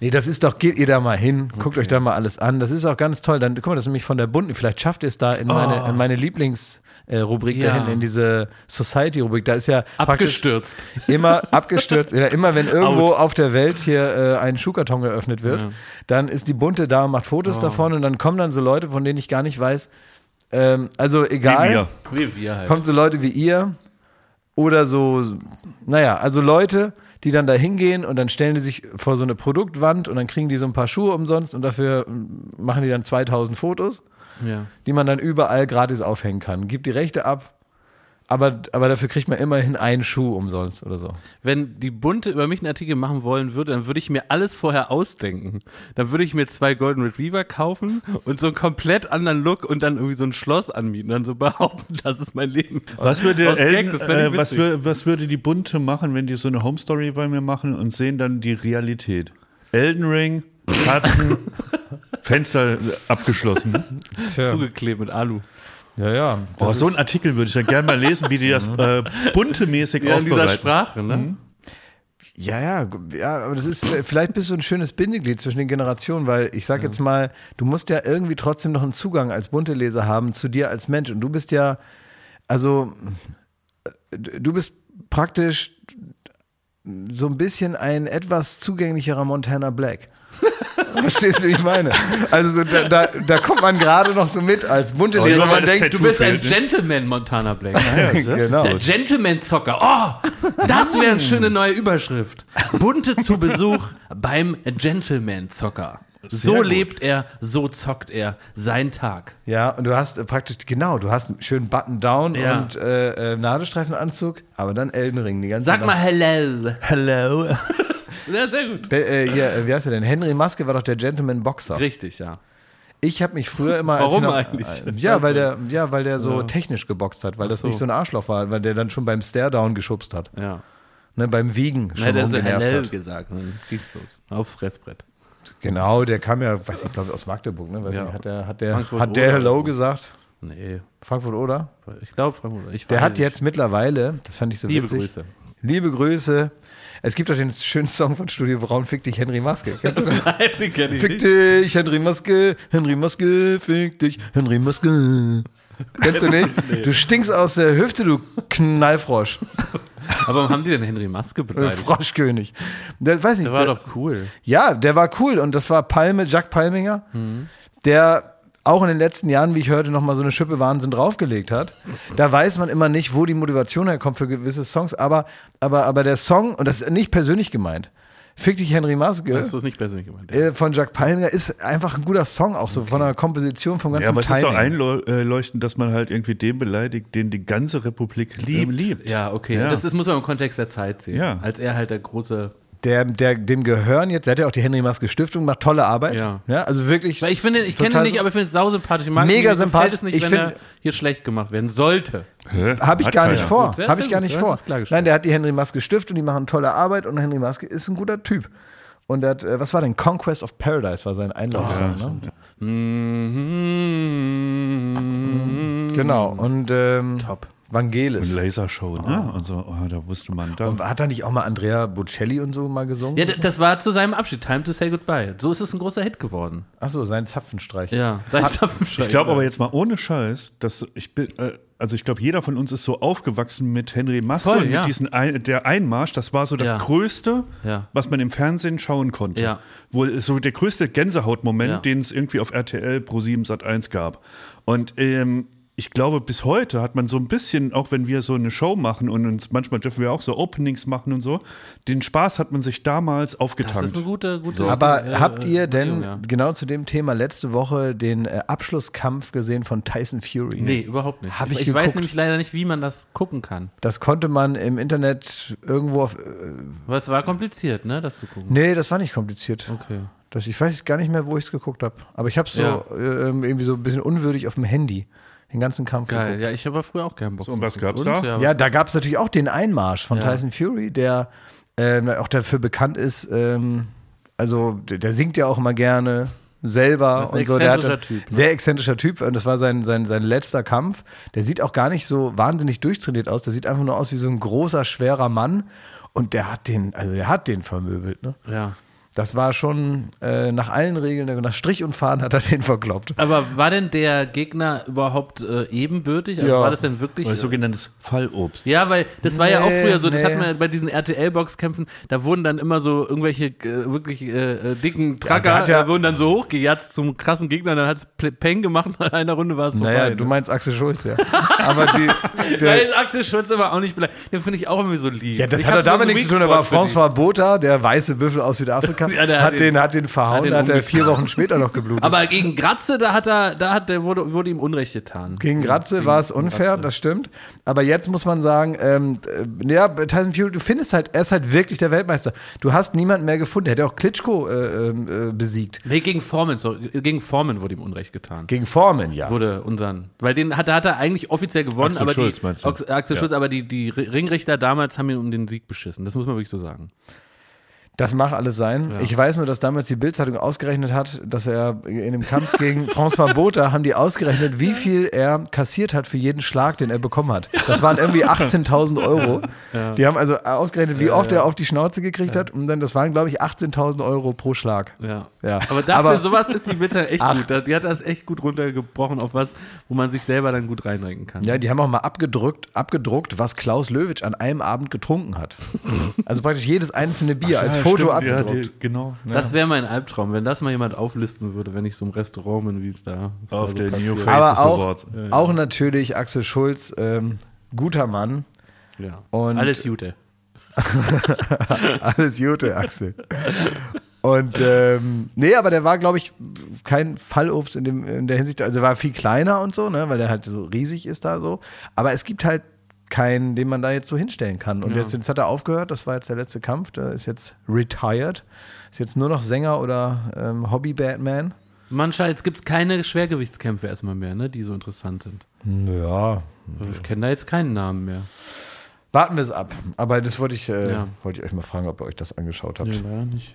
Nee, das ist doch, geht ihr da mal hin, guckt euch da mal alles an. Das ist auch ganz toll. Dann, guck mal, das ist nämlich von der Bunten. Vielleicht schafft ihr es da in meine, in meine Lieblingsrubrik äh, Rubrik Ja. dahin, in diese Society-Rubrik. Da ist ja Abgestürzt. immer abgestürzt. Ja, immer wenn irgendwo Out. auf der Welt hier äh, ein Schuhkarton geöffnet wird, Ja. dann ist die Bunte da und macht Fotos davon und dann kommen dann so Leute, von denen ich gar nicht weiß. Ähm, also egal, Wie wir. Wie wir halt. kommen so Leute wie ihr oder so, naja, also Leute, die dann da hingehen und dann stellen die sich vor so eine Produktwand und dann kriegen die so ein paar Schuhe umsonst und dafür mm, machen die dann 2000 Fotos, Ja. die man dann überall gratis aufhängen kann. Gibt die Rechte ab, aber, aber dafür kriegt man immerhin einen Schuh umsonst oder so. Wenn die Bunte über mich einen Artikel machen wollen würde, dann würde ich mir alles vorher ausdenken. Dann würde ich mir zwei Golden Retriever kaufen und so einen komplett anderen Look und dann irgendwie so ein Schloss anmieten und dann so behaupten, das ist mein Leben. Was würde, Aus Gag, Elden, ich äh, was, was würde die Bunte machen, wenn die so eine Home Story bei mir machen und sehen dann die Realität? Elden Ring, Katzen, Fenster abgeschlossen. Zugeklebt mit Alu. Ja, ja. Oh, so einen Artikel würde ich ja gerne mal lesen, wie die das äh, bunte-mäßig Ja, in dieser aufbereiten. Sprache, ne? Ja, ja, gu- ja, aber das ist, vielleicht bist du ein schönes Bindeglied zwischen den Generationen, weil ich sag jetzt mal, du musst ja irgendwie trotzdem noch einen Zugang als bunte Leser haben zu dir als Mensch und du bist ja, also, äh, du bist praktisch so ein bisschen ein etwas zugänglicherer Montana Black. Verstehst du, wie ich meine? Also so, da, da, da kommt man gerade noch so mit als bunte Oh, Man denkt, Tattoo Du bist ein fehlt, ne? Gentleman, Montana Black. Ja, genau. Der Gentleman-Zocker. Oh, das wäre eine schöne neue Überschrift. Bunte zu Besuch beim Gentleman-Zocker. So gut. lebt er, so zockt er sein Tag. Ja, und du hast äh, praktisch, genau, du hast einen schönen Button-Down Ja. und äh, äh, Nadelstreifenanzug, aber dann Elden Ring die ganze Sag Nacht. mal hello. Hello. Ja, sehr gut. Be äh, hier, äh, wie heißt er denn? Henry Maske war doch der Gentleman Boxer. Richtig, ja. Ich habe mich früher immer. Warum noch, eigentlich? Äh, ja, weil der, ja, weil der so technisch geboxt hat, weil das so. nicht so ein Arschloch war, weil der dann schon beim Stare-Down geschubst hat. Ja. Ne, beim Wiegen schon Na, der hat so rumgenervt hello hat. gesagt. Ging's los. Aufs Fressbrett. Genau, der kam ja, weiß ich glaube aus Magdeburg, ne? Weiß Ja. nicht, hat der, hat der, Frankfurt hat der Hello so. gesagt? Nee, Frankfurt oder? ich glaube Frankfurt. Ich Der hat es. jetzt mittlerweile, das fand ich so Liebe witzig. Grüße. Liebe Grüße. Es gibt doch den schönen Song von Studio Braun, Fick dich, Henry Maske. Nein, den kenn ich Fick dich, Henry Maske, Henry Maske, fick dich, Henry Maske. Kennst du nicht? Du stinkst aus der Hüfte, du Knallfrosch. Aber warum haben die denn Henry Maske Äh, beleidigt? Froschkönig. Der, weiß nicht, Der war der, doch cool. ja, der war cool und das war Palme, Jack Palminger, der auch in den letzten Jahren, wie ich hörte, nochmal so eine Schippe Wahnsinn draufgelegt hat. Da weiß man immer nicht, wo die Motivation herkommt für gewisse Songs, aber, aber, aber der Song, und das ist nicht persönlich gemeint, Fick dich Henry Maske. Hast du es nicht persönlich gemeint? äh, von Jack Palminger ist einfach ein guter Song, auch so von der Komposition, vom ganzen Ja, aber es ist doch einleuchtend, dass man halt irgendwie den beleidigt, den die ganze Republik liebt. liebt. Ja, okay. Ja. Das, das muss man im Kontext der Zeit sehen. Ja. Als er halt der große. Der, der, dem gehören jetzt, der hat ja auch die Henry Maske Stiftung, macht tolle Arbeit. Ja. also wirklich. Weil ich finde, ich kenne ihn nicht, aber ich finde es sausympathisch. Ich mag Mega ihn, sympathisch. es nicht, Ich wenn find- er hier schlecht gemacht werden sollte. Hä? Habe ich Hat gar nicht vor. Gut, das Habe ist ich gar nicht vor. Nein, der hat die Henry Maske Stiftung, die machen tolle Arbeit und Henry Maske ist ein guter Typ. Und der hat, äh, was war denn? Conquest of Paradise war sein Einlaufsong, ne? Mhm. Genau. Und ähm, Top. Vangelis. Lasershow, ne? Und so, oh, da wusste man da. Und hat da nicht auch mal Andrea Bocelli und so mal gesungen? Ja, das war zu seinem Abschied. Time to say goodbye. So ist es ein großer Hit geworden. Achso, sein Zapfenstreich. Ja, sein Zapfenstreich. Ich glaube aber jetzt mal ohne Scheiß, dass ich bin, äh, also ich glaube, jeder von uns ist so aufgewachsen mit Henry Maske Voll, und ja. mit diesen ein, der Einmarsch. Das war so das Ja. Größte, Ja. was man im Fernsehen schauen konnte. Ja. Wo es so der größte Gänsehautmoment, Ja. den es irgendwie auf RTL Pro 7 Sat 1 gab. Und ähm, ich glaube, bis heute hat man so ein bisschen, auch wenn wir so eine Show machen und uns manchmal dürfen wir auch so Openings machen und so, den Spaß hat man sich damals Das aufgetankt. ist ein guter, guter Aber äh, habt ihr äh, denn ja. genau zu dem Thema letzte Woche den äh, Abschlusskampf gesehen von Tyson Fury? Nee, überhaupt nicht. Hab ich ich weiß nämlich leider nicht, wie man das gucken kann. Das konnte man im Internet irgendwo auf. Äh, Aber es war kompliziert, ne, das zu gucken. nee, das war nicht kompliziert. Okay. Das, ich weiß gar nicht mehr, wo ich es geguckt habe. Aber ich habe es so Ja. äh, irgendwie so ein bisschen unwürdig auf dem Handy den ganzen Kampf Geil. geguckt. Ja, ich habe früher auch gern Boxen. So, und was gab's da? Ja, Ja, da gab es natürlich auch den Einmarsch von Ja. Tyson Fury, der ähm, auch dafür bekannt ist, ähm, also der, der singt ja auch immer gerne selber Das ist ein und so. Der hatte, Typ, ne? Sehr exzentrischer Typ und das war sein, sein, sein letzter Kampf. Der sieht auch gar nicht so wahnsinnig durchtrainiert aus, der sieht einfach nur aus wie so ein großer, schwerer Mann und der hat den, also der hat den vermöbelt, ne? ja. Das war schon äh, nach allen Regeln, nach Strich und Faden hat er den verkloppt. Aber war denn der Gegner überhaupt äh, ebenbürtig? Also Ja. war das denn wirklich. Oder Äh, sogenanntes Fallobst. ja, weil das war ja auch früher so, das nee. hat man bei diesen RTL-Boxkämpfen, da wurden dann immer so irgendwelche äh, wirklich äh, dicken Tracker, ja- äh, wurden dann so hochgejatzt zum krassen Gegner, dann hat es Peng gemacht, nach einer Runde war es vorbei. Naja, ne? du meinst Axel Schulz, ja. Aber die, Da der, ist Axel Schulz aber auch nicht beleidigt. Den finde ich auch irgendwie so lieb. Ja, das Ich hat er damit nichts zu tun. Da war Weak-Spot für François Botha, der weiße Büffel aus Südafrika, Ja, der hat, den, den- hat den verhauen, hat den hat er vier Wochen später noch geblutet. Aber gegen Gratze, da hat er, da hat der wurde, wurde ihm Unrecht getan. gegen Gratze war es unfair, Gratze. das stimmt. Aber jetzt muss man sagen, ähm, äh, ja, Tyson Fury, du findest halt, er ist halt wirklich der Weltmeister. Du hast niemanden mehr gefunden. Er hätte auch Klitschko äh, ähm, äh, besiegt. Nee, gegen Foreman, so, gegen Foreman wurde ihm Unrecht getan. Gegen Foreman, ja. Wurde unseren, weil den hat, hat er eigentlich offiziell gewonnen, Axel aber Schulz, die, meinst du? Axel Schulz, aber die, die Ringrichter damals haben ihn um den Sieg beschissen. Das muss man wirklich so sagen. Das mag alles sein. Ich weiß nur, dass damals die Bildzeitung ausgerechnet hat, dass er in dem Kampf gegen François Botha haben die ausgerechnet, wie viel er kassiert hat für jeden Schlag, den er bekommen hat. Das waren irgendwie 18.000 Euro. Die haben also ausgerechnet, wie oft er auf die Schnauze gekriegt hat. Und dann, das waren, glaube ich, 18.000 Euro pro Schlag. Ja. Ja. Aber dafür, Aber- sowas ist die Bitte echt Ach. gut. Die hat das echt gut runtergebrochen auf was, wo man sich selber dann gut reinrenken kann. Ja, die haben auch mal abgedruckt, abgedruckt, was Klaus Löwitsch an einem Abend getrunken hat. Also praktisch jedes einzelne Bier als Ja, Foto stimmt, ja, abgedruckt. die, genau. Das wäre mein Albtraum, wenn das mal jemand auflisten würde, wenn ich so im Restaurant bin, wie es da was da Auf so der. New Face Aber auch, auch natürlich Axel Schulz, ähm, guter Mann. Ja. Und- Alles Gute. Alles Gute, Axel. Und ähm, nee, aber der war, glaube ich, kein Fallobst in, dem, in der Hinsicht. Also er war viel kleiner und so, ne, weil der halt so riesig ist da so. Aber es gibt halt keinen, den man da jetzt so hinstellen kann. Und jetzt, jetzt hat er aufgehört, das war jetzt der letzte Kampf, der ist jetzt retired. Ist jetzt nur noch Sänger oder ähm, Hobby-Batman. Manchmal, jetzt gibt es keine Schwergewichtskämpfe erstmal mehr, ne, die so interessant sind. Ja. Ich kenne da jetzt keinen Namen mehr. Warten wir es ab. Aber das wollte ich, äh, Ja. wollte ich euch mal fragen, ob ihr euch das angeschaut habt. Nee, leider nicht.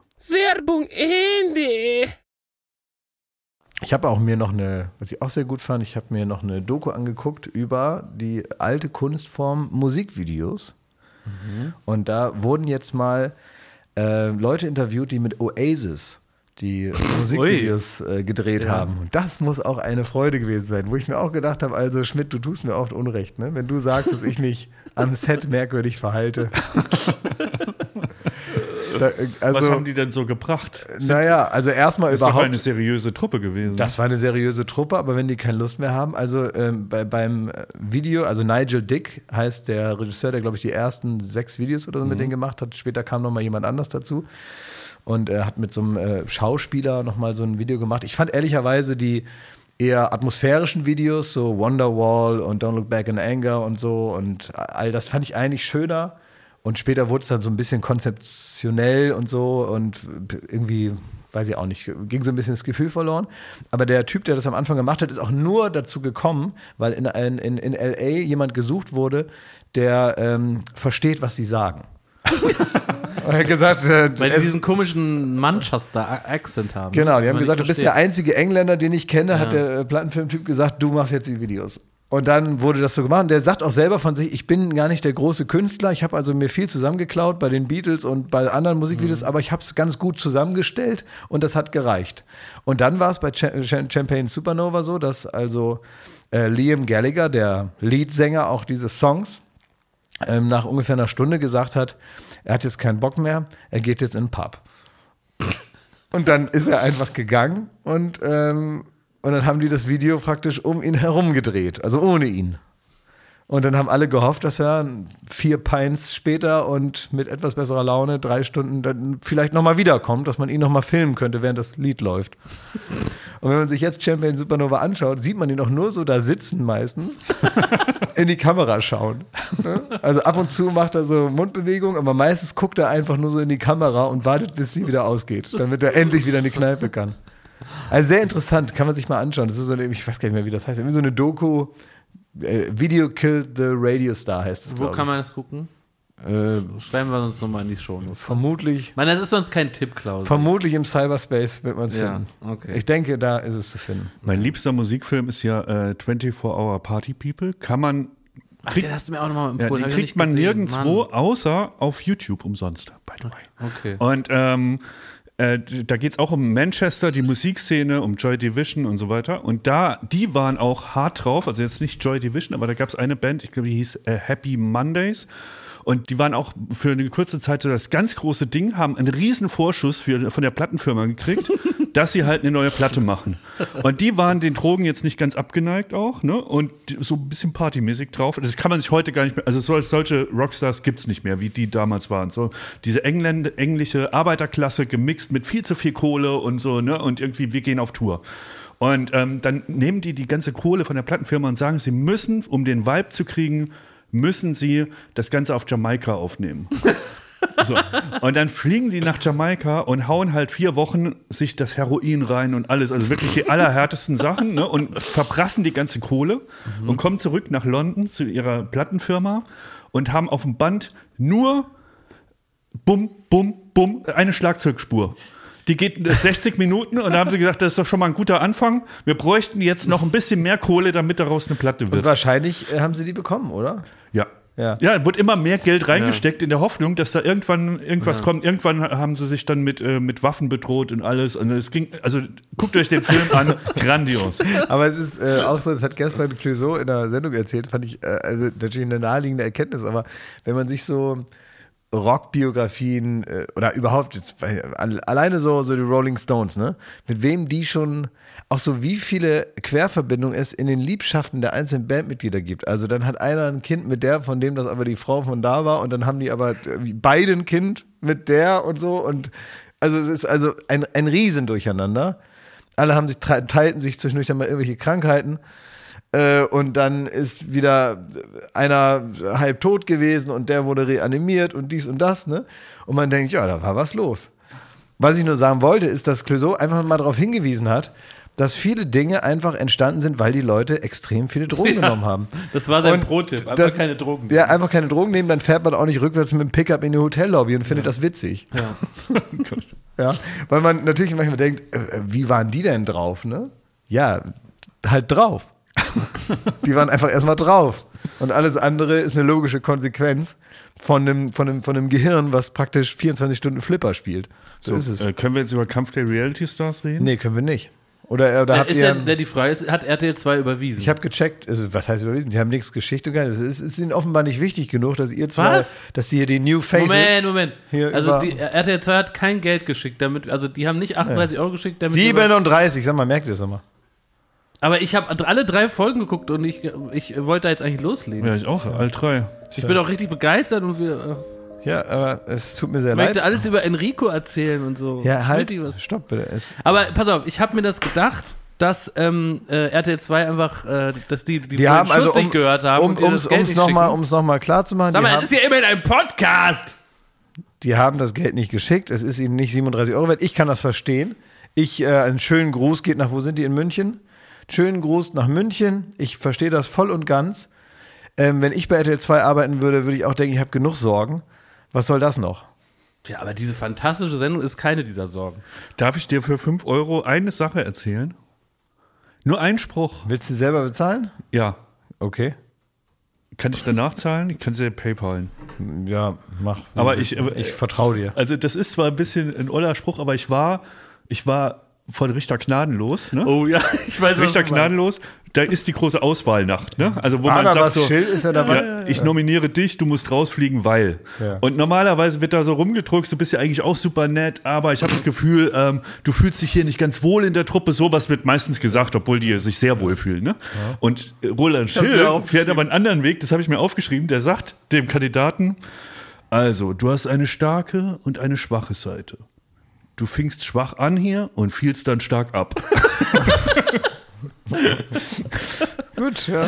Werbung Ende. Ich habe auch mir noch eine, was ich auch sehr gut fand, ich habe mir noch eine Doku angeguckt über die alte Kunstform Musikvideos. Und da wurden jetzt mal äh, Leute interviewt, die mit Oasis die Musikvideos äh, gedreht haben. Und das muss auch eine Freude gewesen sein, wo ich mir auch gedacht habe, also Schmidt, du tust mir oft Unrecht, ne? wenn du sagst, dass ich mich am Set merkwürdig verhalte. da, äh, also, Was haben die denn so gebracht? naja, also erstmal Ist doch überhaupt. eine seriöse Truppe gewesen. Das war eine seriöse Truppe, aber wenn die keine Lust mehr haben, also ähm, bei, beim äh, Video, also Nigel Dick heißt der Regisseur, der glaube ich die ersten sechs Videos oder so mit denen gemacht hat. Später kam noch mal jemand anders dazu und er hat mit so einem äh, Schauspieler noch mal so ein Video gemacht. Ich fand ehrlicherweise die eher atmosphärischen Videos, so Wonderwall und Don't Look Back in Anger und so und all das fand ich eigentlich schöner. Und später wurde es dann so ein bisschen konzeptionell und so und irgendwie, weiß ich auch nicht, ging so ein bisschen das Gefühl verloren. Aber der Typ, der das am Anfang gemacht hat, ist auch nur dazu gekommen, weil in, in, in, LA jemand gesucht wurde, der ähm, versteht, was sie sagen. Und er hat gesagt, äh, Weil sie diesen komischen Manchester-Accent haben. Genau, die haben gesagt, du bist der einzige Engländer, den ich kenne, hat der äh, Plattenfilmtyp gesagt, du machst jetzt die Videos. Und dann wurde das so gemacht. Und der sagt auch selber von sich, ich bin gar nicht der große Künstler. Ich habe also mir viel zusammengeklaut bei den Beatles und bei anderen Musikvideos, aber ich habe es ganz gut zusammengestellt und das hat gereicht. Und dann war es bei Cha Cha Champagne Supernova so, dass also äh, Liam Gallagher, der Leadsänger auch dieses Songs, ähm, nach ungefähr einer Stunde gesagt hat, er hat jetzt keinen Bock mehr, er geht jetzt in den Pub. Und dann ist er einfach gegangen und, ähm, und dann haben die das Video praktisch um ihn herum gedreht, also ohne ihn. Und dann haben alle gehofft, dass er vier Pints später und mit etwas besserer Laune drei Stunden dann vielleicht nochmal wiederkommt, dass man ihn nochmal filmen könnte, während das Lied läuft. Und wenn man sich jetzt Champion Supernova anschaut, sieht man ihn auch nur so da sitzen meistens, in die Kamera schauen. Ne? Also ab und zu macht er so Mundbewegungen, aber meistens guckt er einfach nur so in die Kamera und wartet, bis sie wieder ausgeht, damit er endlich wieder in die Kneipe kann. Also sehr interessant, kann man sich mal anschauen. Das ist so eine, ich weiß gar nicht mehr, wie das heißt, irgendwie so eine Doku, äh, Video Killed the Radio Star heißt es, Wo kann ich. man das gucken? Äh, Schreiben wir uns nochmal in die Show. Ich vermutlich, meine, das ist sonst kein Tipp, Klaus. vermutlich im Cyberspace wird man es Ja, finden. okay. Ich denke, da ist es zu finden. Mein liebster Musikfilm ist ja äh, 24 Hour Party People. Kann man. Ach, kriegt- den hast du mir auch nochmal ja, empfohlen. hab ich kriegt nicht man gesehen. nirgendwo, Mann. außer auf YouTube umsonst, by the way. Okay. Und ähm, äh, da geht es auch um Manchester, die Musikszene, um Joy Division und so weiter. Und da, die waren auch hart drauf, also jetzt nicht Joy Division, aber da gab es eine Band, ich glaube, die hieß äh, Happy Mondays. Und die waren auch für eine kurze Zeit so das ganz große Ding, haben einen riesen Vorschuss für, von der Plattenfirma gekriegt. dass sie halt eine neue Platte machen. Und die waren den Drogen jetzt nicht ganz abgeneigt auch, ne? Und so ein bisschen partymäßig drauf. Das kann man sich heute gar nicht mehr, also sol- solche Rockstars gibt's nicht mehr, wie die damals waren. So diese Engländ englische Arbeiterklasse gemixt mit viel zu viel Kohle und so, ne? Und irgendwie, wir gehen auf Tour. Und ähm, dann nehmen die die ganze Kohle von der Plattenfirma und sagen, sie müssen, um den Vibe zu kriegen, müssen sie das Ganze auf Jamaika aufnehmen. So. Und dann fliegen sie nach Jamaika und hauen halt vier Wochen sich das Heroin rein und alles, also wirklich die allerhärtesten Sachen ne? und verprassen die ganze Kohle und kommen zurück nach London zu ihrer Plattenfirma und haben auf dem Band nur bum, bum, bum, eine Schlagzeugspur. Die geht 60 Minuten und da haben sie gesagt, das ist doch schon mal ein guter Anfang. Wir bräuchten jetzt noch ein bisschen mehr Kohle, damit daraus eine Platte Und wird. wahrscheinlich äh, haben sie die bekommen, oder? Ja. Ja. Ja, wird immer mehr Geld reingesteckt in der Hoffnung, dass da irgendwann irgendwas kommt. Irgendwann haben sie sich dann mit, äh, mit Waffen bedroht und alles. Und es ging, also guckt euch den Film an, grandios. Aber es ist äh, auch so, das hat gestern Clouseau in der Sendung erzählt, fand ich äh, also natürlich eine naheliegende Erkenntnis, aber wenn man sich so Rockbiografien äh, oder überhaupt jetzt alleine so, so die Rolling Stones, ne? Mit wem die schon auch so wie viele Querverbindungen es in den Liebschaften der einzelnen Bandmitglieder gibt. Also dann hat einer ein Kind mit der, von dem das aber die Frau von da war und dann haben die aber äh, beide ein Kind mit der und so und also es ist also ein, ein Riesendurcheinander. Alle haben sich, teilten sich zwischendurch dann mal irgendwelche Krankheiten. Äh, und dann ist wieder einer halb tot gewesen und der wurde reanimiert und dies und das, ne? Und man denkt, ja, da war was los. Was ich nur sagen wollte, ist, dass Clouseau einfach mal darauf hingewiesen hat, dass viele Dinge einfach entstanden sind, weil die Leute extrem viele Drogen genommen haben. Das war sein Pro-Tipp. Einfach das- keine Drogen. Ja, einfach keine Drogen nehmen, dann fährt man auch nicht rückwärts mit dem Pickup in die Hotellobby und findet das witzig. Ja. Ja, weil man natürlich manchmal denkt, äh, wie waren die denn drauf, ne? Ja, halt drauf. die waren einfach erstmal drauf. Und alles andere ist eine logische Konsequenz von einem, von einem, von einem Gehirn, was praktisch 24 Stunden Flipper spielt. So, ist es. Äh, können wir jetzt über Kampf der Reality Stars reden? nee, können wir nicht. Oder, oder Äh, habt ist ihr. ja, der, die Frage ist, hat RTL 2 überwiesen? ich habe gecheckt, also was heißt überwiesen? Die haben nichts geschickt und gar nichts. Es ist ihnen offenbar nicht wichtig genug, dass ihr zwei, Was? dass sie hier die New Faces. Moment, Moment. Hier also die, RTL 2 hat kein Geld geschickt, damit, also die haben nicht 38 Euro geschickt, damit. wir- 37, sag mal, merkt ihr das immer. Aber ich habe alle drei Folgen geguckt und ich, ich wollte da jetzt eigentlich loslegen. Ja, ich auch, all drei. Ich bin auch richtig begeistert und wir Ja, aber es tut mir sehr äh, leid. möchte alles über Enrico erzählen und so. Ja, halt. Stopp bitte. Es, Aber pass auf, ich habe mir das gedacht, dass ähm, äh, RTL 2 einfach, äh, dass die die, die haben also, Schuss um, nicht gehört haben. um dir ums, nochmal um's noch mal klar zu machen, Sag die, mal, es ist ja immer in einem Podcast. die haben das Geld nicht geschickt. Es ist ihnen nicht 37 Euro wert. Ich kann das verstehen. Ich, äh, einen schönen Gruß geht nach, wo sind die in München? Schönen Gruß nach München. Ich verstehe das voll und ganz. Ähm, wenn ich bei RTL 2 arbeiten würde, würde ich auch denken, ich habe genug Sorgen. Was soll das noch? Ja, aber diese fantastische Sendung ist keine dieser Sorgen. Darf ich dir für 5 Euro eine Sache erzählen? Nur ein Spruch. Willst du selber bezahlen? Ja. Okay. Kann ich danach zahlen? Ich kann sie PayPalen. Ja, mach. Aber ich- aber- ich vertraue dir. Also, das ist zwar ein bisschen ein oller Spruch, aber ich war, ich war von Richter gnadenlos. Ne? Oh ja, ich weiß was Richter gnadenlos, da ist die große Auswahlnacht. Ne? Also, wo man sagt so, Schild ist ja dabei. ja, ich nominiere dich, du musst rausfliegen, weil. Ja. Und normalerweise wird da so rumgedruckt, du bist ja eigentlich auch super nett, aber ich habe das Gefühl, ähm, du fühlst dich hier nicht ganz wohl in der Truppe. Sowas wird meistens gesagt, obwohl die sich sehr wohl fühlen. Ne? Und äh, Roland Schill fährt aber einen anderen Weg, das habe ich mir aufgeschrieben, der sagt dem Kandidaten, also, du hast eine starke und eine schwache Seite. Du fingst schwach an hier und fielst dann stark ab. Gut, ja.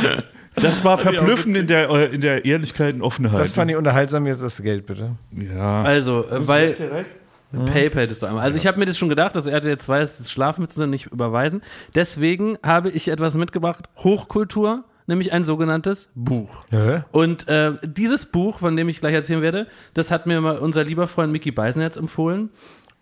Das war verblüffend in der, in der Ehrlichkeit und Offenheit. Das fand ich unterhaltsam. Jetzt das Geld, bitte. ja. Also, äh, weil PayPal ist doch einmal. Also ich habe mir das schon gedacht, dass RTL 2 ist das Schlafmützen nicht überweisen. Deswegen habe ich etwas mitgebracht, Hochkultur, nämlich ein sogenanntes Buch. Ja. Und äh, dieses Buch, von dem ich gleich erzählen werde, das hat mir mal unser lieber Freund Mickey Beisenherz empfohlen.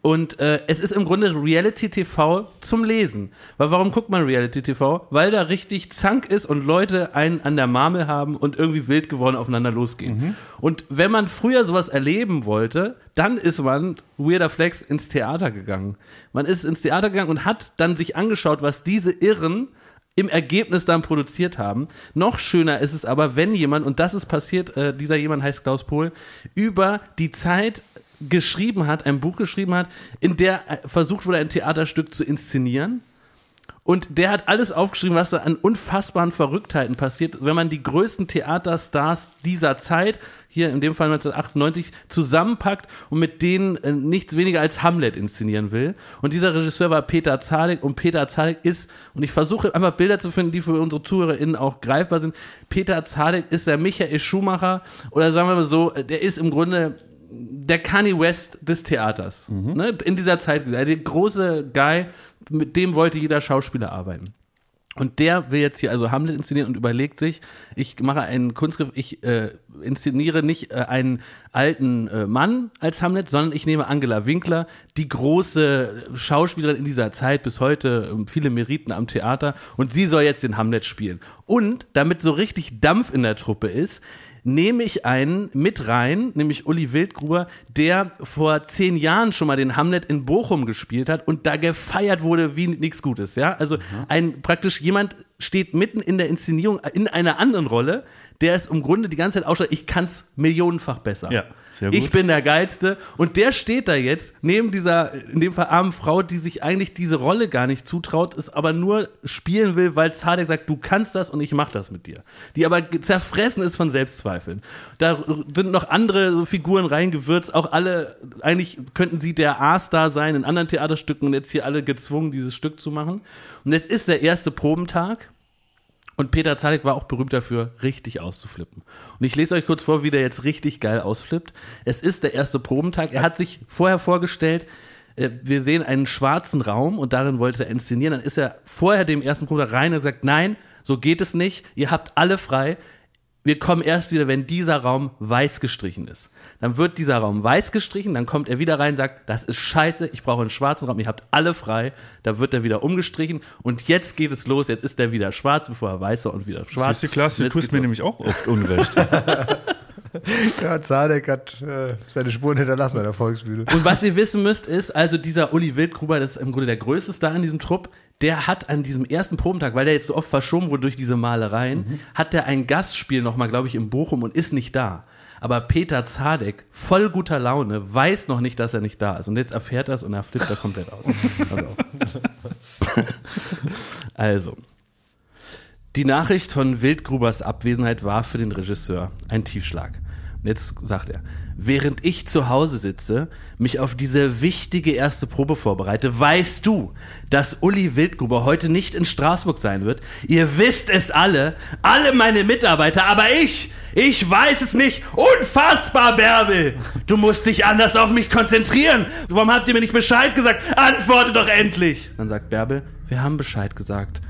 Und äh, es ist im Grunde Reality TV zum Lesen. Weil warum guckt man Reality TV? Weil da richtig Zank ist und Leute einen an der Marmel haben und irgendwie wild geworden aufeinander losgehen. Und wenn man früher sowas erleben wollte, dann ist man, weirder Flex, ins Theater gegangen. Man ist ins Theater gegangen und hat dann sich angeschaut, was diese Irren im Ergebnis dann produziert haben. Noch schöner ist es aber, wenn jemand, und das ist passiert, äh, dieser jemand heißt Klaus Pohl, über die Zeit geschrieben hat, ein Buch geschrieben hat, in der äh, versucht wurde, ein Theaterstück zu inszenieren. Und der hat alles aufgeschrieben, was da an unfassbaren Verrücktheiten passiert, wenn man die größten Theaterstars dieser Zeit, hier in dem Fall 1998, zusammenpackt und mit denen äh, nichts weniger als Hamlet inszenieren will. Und dieser Regisseur war Peter Zadek und Peter Zadek ist, und ich versuche einfach Bilder zu finden, die für unsere ZuhörerInnen auch greifbar sind. Peter Zadek ist der Michael Schumacher oder sagen wir mal so, äh, der ist im Grunde der Kanye West des Theaters. Ne? In dieser Zeit. Der große Guy, mit dem wollte jeder Schauspieler arbeiten. Und der will jetzt hier also Hamlet inszenieren und überlegt sich, ich mache einen Kunstgriff, ich äh, inszeniere nicht äh, einen alten äh, Mann als Hamlet, sondern ich nehme Angela Winkler, die große Schauspielerin in dieser Zeit, bis heute ähm, viele Meriten am Theater, und sie soll jetzt den Hamlet spielen. Und damit so richtig Dampf in der Truppe ist, nehme ich einen mit rein, nämlich Uli Wildgruber, der vor zehn Jahren schon mal den Hamlet in Bochum gespielt hat und da gefeiert wurde wie nichts Gutes. Ja, also ein praktisch jemand steht mitten in der Inszenierung in einer anderen Rolle, der es im Grunde die ganze Zeit ausschaut, ich kann's millionenfach besser. Ja, sehr gut. Ich bin der Geilste. Und der steht da jetzt neben dieser, in dem Fall armen Frau, die sich eigentlich diese Rolle gar nicht zutraut, es aber nur spielen will, weil Zadek sagt, du kannst das und ich mach das mit dir. Die aber zerfressen ist von Selbstzweifeln. Da sind noch andere so Figuren reingewürzt, auch alle, eigentlich könnten sie der A-Star sein in anderen Theaterstücken und jetzt hier alle gezwungen, dieses Stück zu machen. Und jetzt ist der erste Probentag. Und Peter Zadek war auch berühmt dafür, richtig auszuflippen. Und ich lese euch kurz vor, wie der jetzt richtig geil ausflippt. Es ist der erste Probentag. Er hat sich vorher vorgestellt, äh, wir sehen einen schwarzen Raum und darin wollte er inszenieren. Dann ist er vorher dem ersten Probentag rein und gesagt, nein, so geht es nicht. Ihr habt alle frei. Wir kommen erst wieder, wenn dieser Raum weiß gestrichen ist. Dann wird dieser Raum weiß gestrichen, dann kommt er wieder rein und sagt, das ist scheiße, ich brauche einen schwarzen Raum, ihr habt alle frei. Da wird er wieder umgestrichen und jetzt geht es los, jetzt ist er wieder schwarz, bevor er weiß war und wieder schwarz. Siehst du, Klaas, du tust mir los. nämlich auch oft Unrecht. Ja, Zadek hat äh, seine Spuren hinterlassen an der Volksbühne. Und was ihr wissen müsst, ist, also dieser Uli Wildgruber, das ist im Grunde der größte Star in diesem Trupp, der hat an diesem ersten Probentag, weil der jetzt so oft verschoben wurde durch diese Malereien, hat der ein Gastspiel nochmal, glaube ich, in Bochum und ist nicht da. Aber Peter Zadek, voll guter Laune, weiß noch nicht, dass er nicht da ist. Und jetzt erfährt er es und er flippt da komplett aus. Also, die Nachricht von Wildgrubers Abwesenheit war für den Regisseur ein Tiefschlag. Und jetzt sagt er, während ich zu Hause sitze, mich auf diese wichtige erste Probe vorbereite, weißt du, dass Uli Wildgruber heute nicht in Straßburg sein wird? Ihr wisst es alle, alle meine Mitarbeiter, aber ich, ich weiß es nicht. Unfassbar, Bärbel! Du musst dich anders auf mich konzentrieren. Warum habt ihr mir nicht Bescheid gesagt? Antworte doch endlich! Dann sagt Bärbel, wir haben Bescheid gesagt.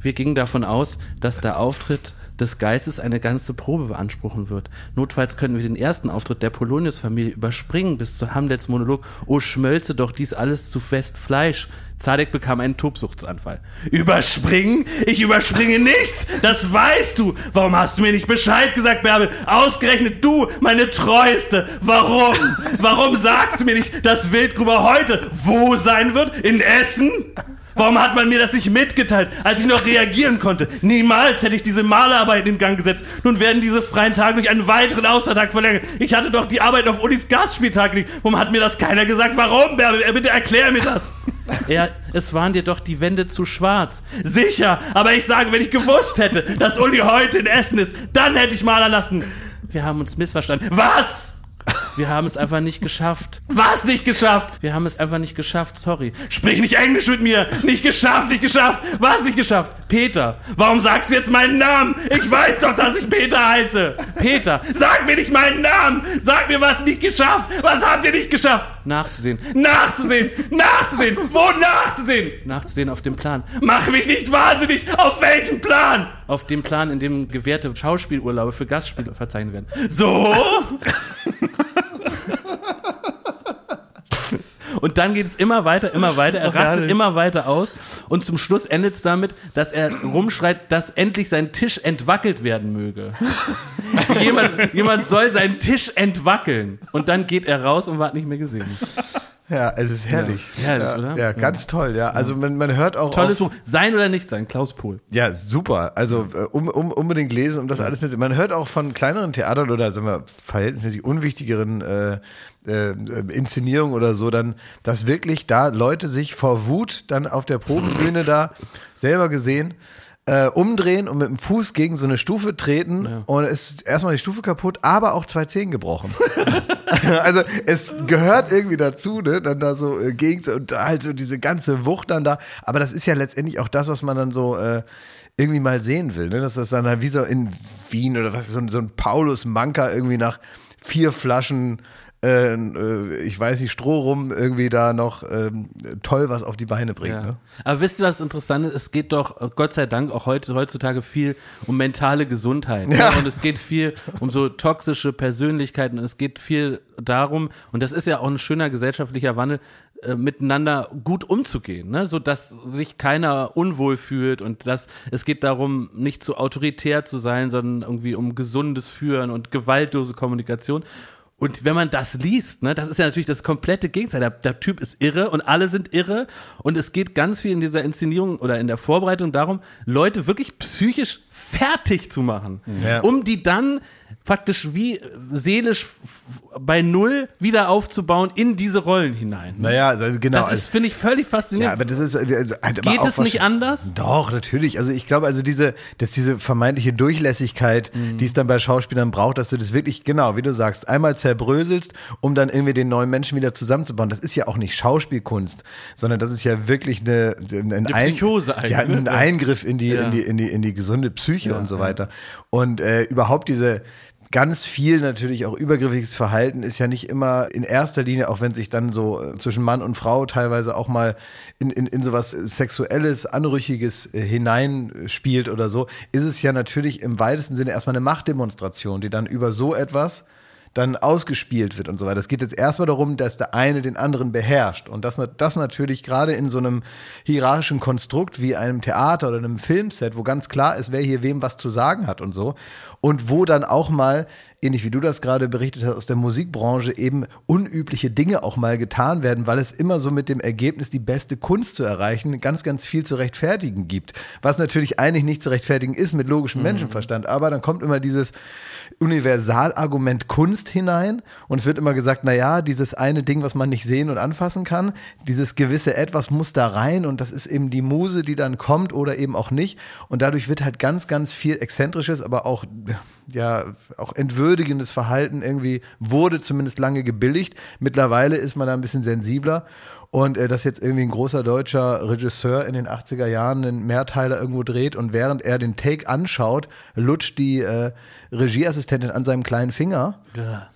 Wir gingen davon aus, dass der Auftritt des Geistes eine ganze Probe beanspruchen wird. Notfalls könnten wir den ersten Auftritt der Polonius-Familie überspringen bis zu Hamlets Monolog. O schmölze doch dies alles zu fest Fleisch. Zadek bekam einen Tobsuchtsanfall. Überspringen? Ich überspringe nichts! Das weißt du! Warum hast du mir nicht Bescheid gesagt, Bärbel? Ausgerechnet du, meine Treueste! Warum? Warum sagst du mir nicht, dass Wildgruber heute wo sein wird? In Essen? Warum hat man mir das nicht mitgeteilt, als ich noch reagieren konnte? Niemals hätte ich diese Malerarbeit in Gang gesetzt. Nun werden diese freien Tage durch einen weiteren Ausfalltag verlängert. Ich hatte doch die Arbeit auf Ulis Gastspieltag gelegt. Warum hat mir das keiner gesagt? Warum, Bärbel? Bitte erklär mir das. Ja, es waren dir doch die Wände zu schwarz. Sicher, aber ich sage, wenn ich gewusst hätte, dass Uli heute in Essen ist, dann hätte ich malern lassen. Wir haben uns missverstanden. Was? Wir haben es einfach nicht geschafft. Was nicht geschafft? Wir haben es einfach nicht geschafft, sorry. Sprich nicht Englisch mit mir. Nicht geschafft, nicht geschafft. Was nicht geschafft? Peter. Warum sagst du jetzt meinen Namen? Ich weiß doch, dass ich Peter heiße. Peter. Sag mir nicht meinen Namen. Sag mir, was nicht geschafft. Was habt ihr nicht geschafft? Nachzusehen. Nachzusehen. Nachzusehen. Wo nachzusehen? Nachzusehen auf dem Plan. Mach mich nicht wahnsinnig. Auf welchem Plan? Auf dem Plan, in dem gewährte Schauspielurlaube für Gastspiele verzeichnet werden. So? Und dann geht es immer weiter, immer weiter. Er rastet immer weiter aus. Und zum Schluss endet es damit, dass er rumschreit, dass endlich sein Tisch entwackelt werden möge. jemand, jemand soll seinen Tisch entwackeln. Und dann geht er raus und wird nicht mehr gesehen. Ja, es ist herrlich. Ja, herrlich, ja, oder? Ja, ganz toll, ja. Also man, man hört auch. Tolles Buch. Sein oder nicht sein, Klaus Pohl. Ja, super. Also äh, um, um, unbedingt lesen, um das alles mit. Man hört auch von kleineren Theatern oder sagen wir verhältnismäßig unwichtigeren äh, äh, Inszenierungen oder so, dann, dass wirklich da Leute sich vor Wut dann auf der Probenbühne da selber gesehen äh, umdrehen und mit dem Fuß gegen so eine Stufe treten und es ist erstmal die Stufe kaputt, aber auch zwei Zehen gebrochen. also es gehört irgendwie dazu, ne, dann da so äh, gegen und halt so diese ganze Wucht dann da, aber das ist ja letztendlich auch das, was man dann so äh, irgendwie mal sehen will, ne? dass das dann halt wie so in Wien oder was, so, ein- so ein Paulus Manka irgendwie nach vier Flaschen äh, äh, ich weiß nicht, Stroh rum irgendwie da noch ähm, toll was auf die Beine bringt. Ja. Ne? Aber wisst ihr, was interessant ist? Es geht doch, äh, Gott sei Dank, auch heute, heutzutage viel um mentale Gesundheit. ne? Ja. Und es geht viel um so toxische Persönlichkeiten. Und es geht viel darum, und das ist ja auch ein schöner gesellschaftlicher Wandel, äh, miteinander gut umzugehen, ne? so dass sich keiner unwohl fühlt und dass es geht darum, nicht zu autoritär zu sein, sondern irgendwie um gesundes Führen und gewaltlose Kommunikation. Und wenn man das liest, ne, das ist ja natürlich das komplette Gegenteil. Der, der Typ ist irre und alle sind irre. Und es geht ganz viel in dieser Inszenierung oder in der Vorbereitung darum, Leute wirklich psychisch fertig zu machen, Ja. um die dann praktisch wie seelisch bei Null wieder aufzubauen in diese Rollen hinein. Naja, also genau. das also- ist, finde ich, völlig Ja, faszinierend. aber das ist also halt Geht es nicht anders? Doch, natürlich. Also ich glaube, also diese, dass diese vermeintliche Durchlässigkeit, Mhm. die es dann bei Schauspielern braucht, dass du das wirklich, genau, wie du sagst, einmal zerbröselst, um dann irgendwie den neuen Menschen wieder zusammenzubauen. Das ist ja auch nicht Schauspielkunst, sondern das ist ja wirklich eine, ein, Psychose ja, eigentlich, ein ne? Eingriff in die, Ja. in die, in die, in die gesunde Psyche und so weiter. Und äh, überhaupt diese ganz viel natürlich auch übergriffiges Verhalten ist ja nicht immer in erster Linie, auch wenn sich dann so äh, zwischen Mann und Frau teilweise auch mal in, in, in sowas Sexuelles, Anrüchiges äh, hineinspielt oder so, ist es ja natürlich im weitesten Sinne erstmal eine Machtdemonstration, die dann über so etwas dann ausgespielt wird und so weiter. Es geht jetzt erstmal darum, dass der eine den anderen beherrscht. Und das, das natürlich gerade in so einem hierarchischen Konstrukt wie einem Theater oder einem Filmset, wo ganz klar ist, wer hier wem was zu sagen hat und so. Und wo dann auch mal, ähnlich wie du das gerade berichtet hast, aus der Musikbranche eben unübliche Dinge auch mal getan werden, weil es immer so mit dem Ergebnis, die beste Kunst zu erreichen, ganz, ganz viel zu rechtfertigen gibt. Was natürlich eigentlich nicht zu rechtfertigen ist mit logischem Menschenverstand. Aber dann kommt immer dieses Universalargument Kunst hinein und es wird immer gesagt, na ja, dieses eine Ding, was man nicht sehen und anfassen kann, dieses gewisse Etwas muss da rein und das ist eben die Muse, die dann kommt oder eben auch nicht und dadurch wird halt ganz, ganz viel exzentrisches, aber auch ja, auch entwürdigendes Verhalten irgendwie wurde zumindest lange gebilligt. Mittlerweile ist man da ein bisschen sensibler und äh, dass jetzt irgendwie ein großer deutscher Regisseur in den 80er Jahren einen Mehrteiler irgendwo dreht und während er den Take anschaut, lutscht die äh, Regieassistentin an seinem kleinen Finger. Ja.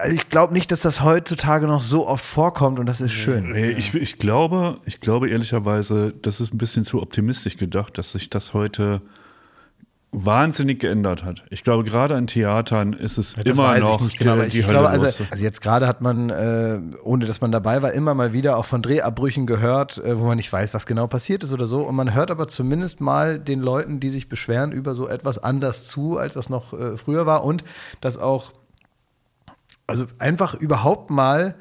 Also ich glaube nicht, dass das heutzutage noch so oft vorkommt und das ist schön. Nee, ich, ich glaube, ich glaube ehrlicherweise, das ist ein bisschen zu optimistisch gedacht, dass sich das heute wahnsinnig geändert hat. Ich glaube, gerade an Theatern ist es Das immer weiß noch ich nicht genau, die, ich die Hölle glaube, also, also jetzt gerade hat man, äh, ohne dass man dabei war, immer mal wieder auch von Drehabbrüchen gehört, äh, wo man nicht weiß, was genau passiert ist oder so. Und man hört aber zumindest mal den Leuten, die sich beschweren, über so etwas anders zu, als das noch äh, früher war. Und dass auch, also einfach überhaupt mal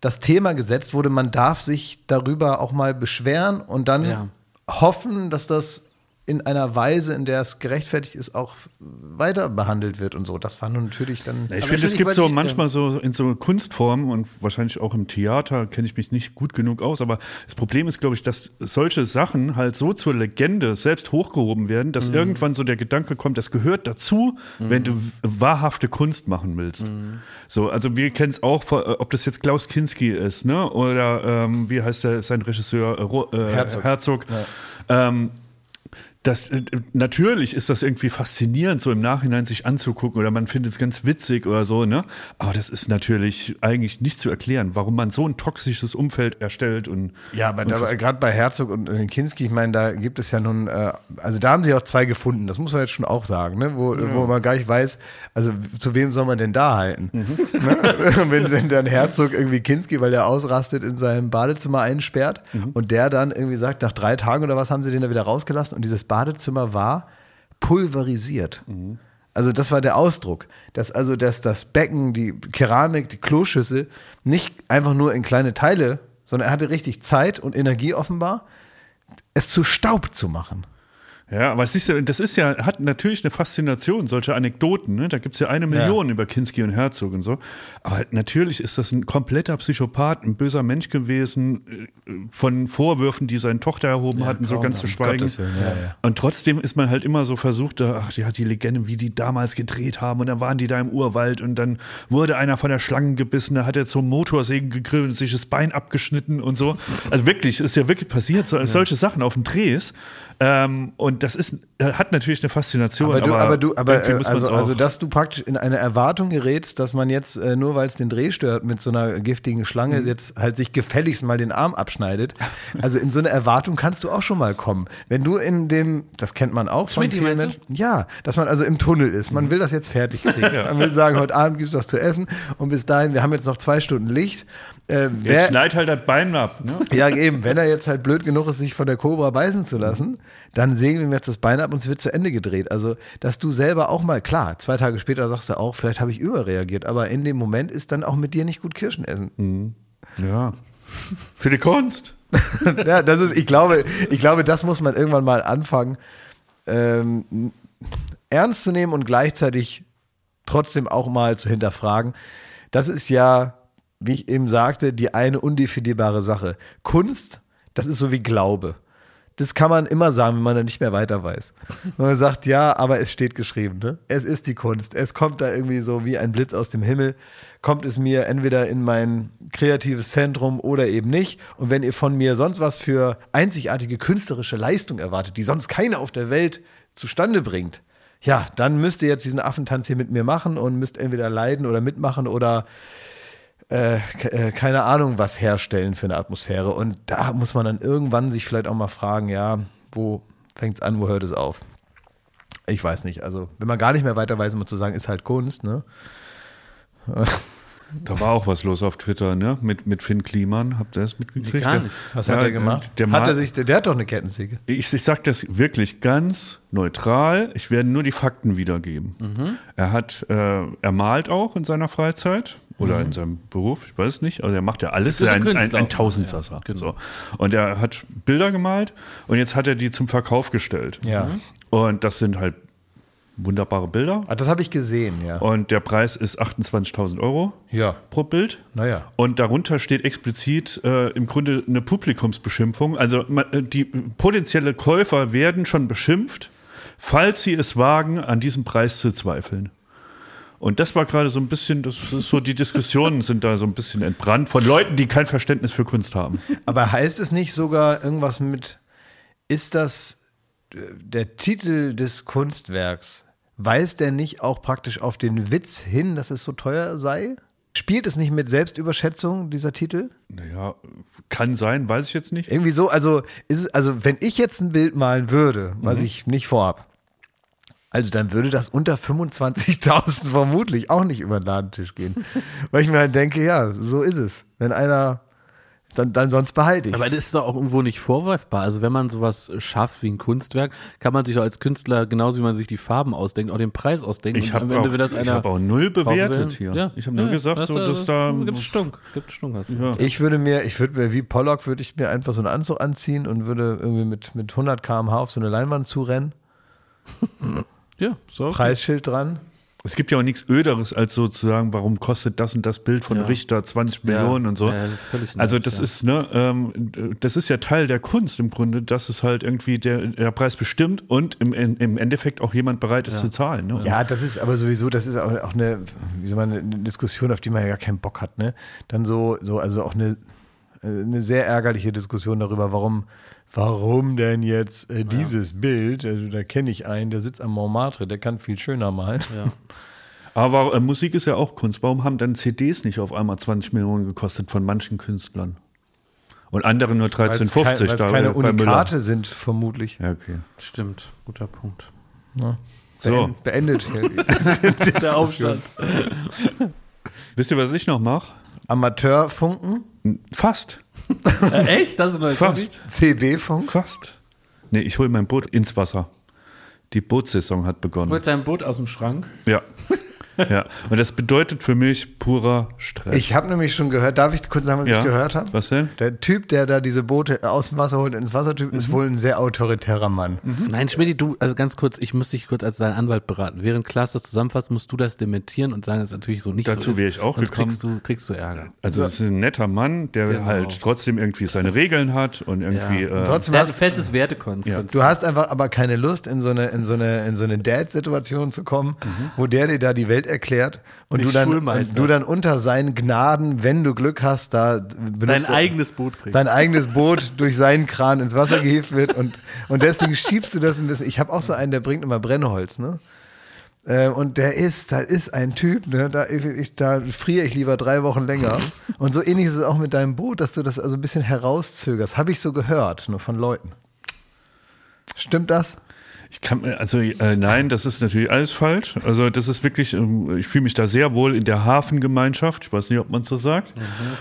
das Thema gesetzt wurde, man darf sich darüber auch mal beschweren und dann Ja. hoffen, dass das in einer Weise, in der es gerechtfertigt ist, auch weiter behandelt wird und so. Das war nun natürlich dann. Ja, ich finde, es gibt so ich- manchmal so in so Kunstformen und wahrscheinlich auch im Theater kenne ich mich nicht gut genug aus, aber das Problem ist, glaube ich, dass solche Sachen halt so zur Legende selbst hochgehoben werden, dass irgendwann so der Gedanke kommt, das gehört dazu, wenn du wahrhafte Kunst machen willst. So, also wir kennen es auch, äh, ob das jetzt Klaus Kinski ist, ne? Oder ähm, wie heißt der, sein Regisseur äh, äh, Herzog. Herzog. Ähm, das, äh, natürlich ist das irgendwie faszinierend, so im Nachhinein sich anzugucken oder man findet es ganz witzig oder so, ne? Aber das ist natürlich eigentlich nicht zu erklären, warum man so ein toxisches Umfeld erstellt und. Ja, aber gerade bei Herzog und Kinski, ich meine, da gibt es ja nun, äh, also da haben sie auch zwei gefunden, das muss man jetzt schon auch sagen, ne? wo, wo man gar nicht weiß, also zu wem soll man denn da halten? Ne? Wenn sie dann Herzog irgendwie Kinski, weil der ausrastet, in seinem Badezimmer einsperrt und der dann irgendwie sagt, nach drei Tagen oder was haben sie den da wieder rausgelassen und dieses Badezimmer war pulverisiert. Also Also das war der Ausdruck, dass also dass das Becken, die Keramik, die Kloschüssel nicht einfach nur in kleine Teile, sondern er hatte richtig Zeit und Energie offenbar, es zu Staub zu machen. Ja, aber siehst du, das ist ja, hat natürlich eine Faszination, solche Anekdoten, ne? Da gibt es ja eine Million über Kinski und Herzog und so. Aber natürlich ist das ein kompletter Psychopath, ein böser Mensch gewesen, äh, von Vorwürfen, die seine Tochter erhoben hatten, so ganz zu schweigen. Ja, ja. Und trotzdem ist man halt immer so versucht, ach, die hat die Legende, wie die damals gedreht haben und dann waren die da im Urwald und dann wurde einer von der Schlange gebissen, da hat er zum Motorsägen gegrillt und sich das Bein abgeschnitten und so. Also wirklich, ist ja wirklich passiert, so, solche Sachen auf dem Drehs. Ähm, und das ist, äh, hat natürlich eine Faszination. Aber du, aber, du, aber äh, also, also, dass du praktisch in eine Erwartung gerätst, dass man jetzt, äh, nur weil es den Dreh stört mit so einer giftigen Schlange, Mhm. jetzt halt sich gefälligst mal den Arm abschneidet. Also in so eine Erwartung kannst du auch schon mal kommen. Wenn du in dem, das kennt man auch von Schmidti, vielen Menschen, ja, dass man also im Tunnel ist. Mhm. Man will das jetzt fertig kriegen. Man will sagen, heute Abend gibt es was zu essen und bis dahin, wir haben jetzt noch zwei Stunden Licht. Äh, Jetzt wer, schneid halt das Bein ab. Ne? ja, eben, wenn er jetzt halt blöd genug ist, sich von der Cobra beißen zu lassen, dann sägen wir ihm jetzt das Bein ab und es wird zu Ende gedreht. Also, dass du selber auch mal, klar, zwei Tage später sagst du auch, vielleicht habe ich überreagiert, aber in dem Moment ist dann auch mit dir nicht gut Kirschen essen. Ja. Für die Kunst. ja, das ist, ich glaube, ich glaube, das muss man irgendwann mal anfangen, ähm, ernst zu nehmen und gleichzeitig trotzdem auch mal zu hinterfragen. Das ist ja, wie ich eben sagte, die eine undefinierbare Sache. Kunst, das ist so wie Glaube. Das kann man immer sagen, wenn man dann nicht mehr weiter weiß. Wenn man sagt, ja, aber es steht geschrieben, ne? Es ist die Kunst. Es kommt da irgendwie so wie ein Blitz aus dem Himmel, kommt es mir entweder in mein kreatives Zentrum oder eben nicht. Und wenn ihr von mir sonst was für einzigartige künstlerische Leistung erwartet, die sonst keiner auf der Welt zustande bringt, ja, dann müsst ihr jetzt diesen Affentanz hier mit mir machen und müsst entweder leiden oder mitmachen oder äh, äh, keine Ahnung was herstellen für eine Atmosphäre. Und da muss man dann irgendwann sich vielleicht auch mal fragen, ja, wo fängt es an, wo hört es auf? Ich weiß nicht. Also, wenn man gar nicht mehr weiter weiß, immer zu sagen, ist halt Kunst, ne? Da war auch was los auf Twitter, ne? Mit, mit Finn Kliman. Habt ihr das mitgekriegt? Gar nicht. Was Ja, hat er gemacht? Der, hat er sich, der, der hat doch eine Kettensäge. ich, ich sage das wirklich ganz neutral. Ich werde nur die Fakten wiedergeben. Mhm. Er hat, äh, er malt auch in seiner Freizeit oder Mhm. in seinem Beruf, ich weiß nicht. Also er macht ja alles. Ist ein ein, ein, ein Tausendsasser. ja, genau. so. Und er hat Bilder gemalt und jetzt hat er die zum Verkauf gestellt. Ja. Mhm. Und das sind halt wunderbare Bilder. Ah, das habe ich gesehen, ja. Und der Preis ist 28.000 Euro Ja. pro Bild. Naja. Und darunter steht explizit äh, im Grunde eine Publikumsbeschimpfung. Also äh, die potenzielle Käufer werden schon beschimpft, falls sie es wagen, an diesem Preis zu zweifeln. Und das war gerade so ein bisschen, das ist so, die Diskussionen sind da so ein bisschen entbrannt von Leuten, die kein Verständnis für Kunst haben. Aber heißt es nicht sogar irgendwas mit, ist das äh, der Titel des Kunstwerks? Weist der nicht auch praktisch auf den Witz hin, dass es so teuer sei? Spielt es nicht mit Selbstüberschätzung, dieser Titel? Naja, kann sein, weiß ich jetzt nicht. Irgendwie so, also ist es, also wenn ich jetzt ein Bild malen würde, was ich nicht vorhab, also dann würde das unter 25.000 vermutlich auch nicht über den Ladentisch gehen. Weil ich mir halt denke, ja, so ist es. Wenn einer, dann, dann sonst behalte ich Aber das ist doch auch irgendwo nicht vorwerfbar. Also wenn man sowas schafft wie ein Kunstwerk, kann man sich doch als Künstler, genauso wie man sich die Farben ausdenkt, auch den Preis ausdenken. Ich habe Ende, auch, das ich einer hab auch null bewertet will, hier. Ja. Ich habe nur Ja, gesagt, so, dass da. Gibt Stunk. Gibt Stunk. Hast du Ja. Ich würde mir, ich würde mir wie Pollock, würde ich mir einfach so einen Anzug anziehen und würde irgendwie mit, mit 100 km/h auf so eine Leinwand zurennen, ja, so. Preisschild dran. Es gibt ja auch nichts Öderes, als sozusagen, warum kostet das und das Bild von Ja. Richter 20 Millionen und so. Ja, das ist völlig also das ja. ist, ne, ähm, das ist ja Teil der Kunst im Grunde, dass es halt irgendwie der, der Preis bestimmt und im, im Endeffekt auch jemand bereit ist zu zahlen. Ne? Ja, das ist aber sowieso, das ist auch, auch eine, wie soll man, eine Diskussion, auf die man ja gar keinen Bock hat, ne? Dann so, so, also auch eine, äh, eine sehr ärgerliche Diskussion darüber, warum, warum denn jetzt äh, dieses Bild, also da kenne ich einen, der sitzt am Montmartre, der kann viel schöner malen. Aber äh, Musik ist ja auch Kunst. Warum haben dann CDs nicht auf einmal 20 Millionen gekostet von manchen Künstlern? Und andere nur Weil es 13,50 kein, keine. Unikate sind, vermutlich. Ja, okay. Stimmt. Guter Punkt. So. Beend, beendet. Der Aufstand. Wisst ihr, was ich noch mache? Amateurfunken, Fast. äh, echt? Das ist ein neues Hobby? Fast. CB-Funk. Fast. Nee, ich hole mein Boot ins Wasser. Die Bootsaison hat begonnen. Holt sein Boot aus dem Schrank. Ja. Ja. Und das bedeutet für mich purer Stress. Ich habe nämlich schon gehört, darf ich kurz sagen, was Ja. ich gehört habe? Was denn? Der Typ, der da diese Boote aus dem Wasser holt ins Wassertyp, Mhm. ist wohl ein sehr autoritärer Mann. Nein, Schmidt, du, also ganz kurz, ich muss dich kurz als dein Anwalt beraten. Während Klaas das zusammenfasst, musst du das dementieren und sagen, dass es natürlich so nicht so Dazu ist. wäre ich auch Sonst gekommen. kriegst du, kriegst du Ärger. Also es ist ein netter Mann, der Genau. halt trotzdem irgendwie seine Regeln hat und irgendwie Ja. äh, Trotzdem Der hat ein festes Wertekonzept. du hast einfach aber keine Lust, in so eine, in so eine, in so eine Dad-Situation zu kommen, wo der dir da die Welt erklärt und du dann, und du dann unter seinen Gnaden, wenn du Glück hast, da Dein eigenes Boot kriegst. dein eigenes Boot durch seinen Kran ins Wasser gehievt wird und, und deswegen schiebst du das ein bisschen. Ich habe auch so einen, der bringt immer Brennholz, ne? Äh, Und der ist, da ist ein Typ, ne, da, ich, da friere ich lieber drei Wochen länger. Und so ähnlich ist es auch mit deinem Boot, dass du das also ein bisschen herauszögerst. Habe ich so gehört, nur von Leuten. Stimmt das? Ich kann, also äh, nein, das ist natürlich alles falsch. Also das ist wirklich, ähm, ich fühle mich da sehr wohl in der Hafengemeinschaft. Ich weiß nicht, ob man so sagt.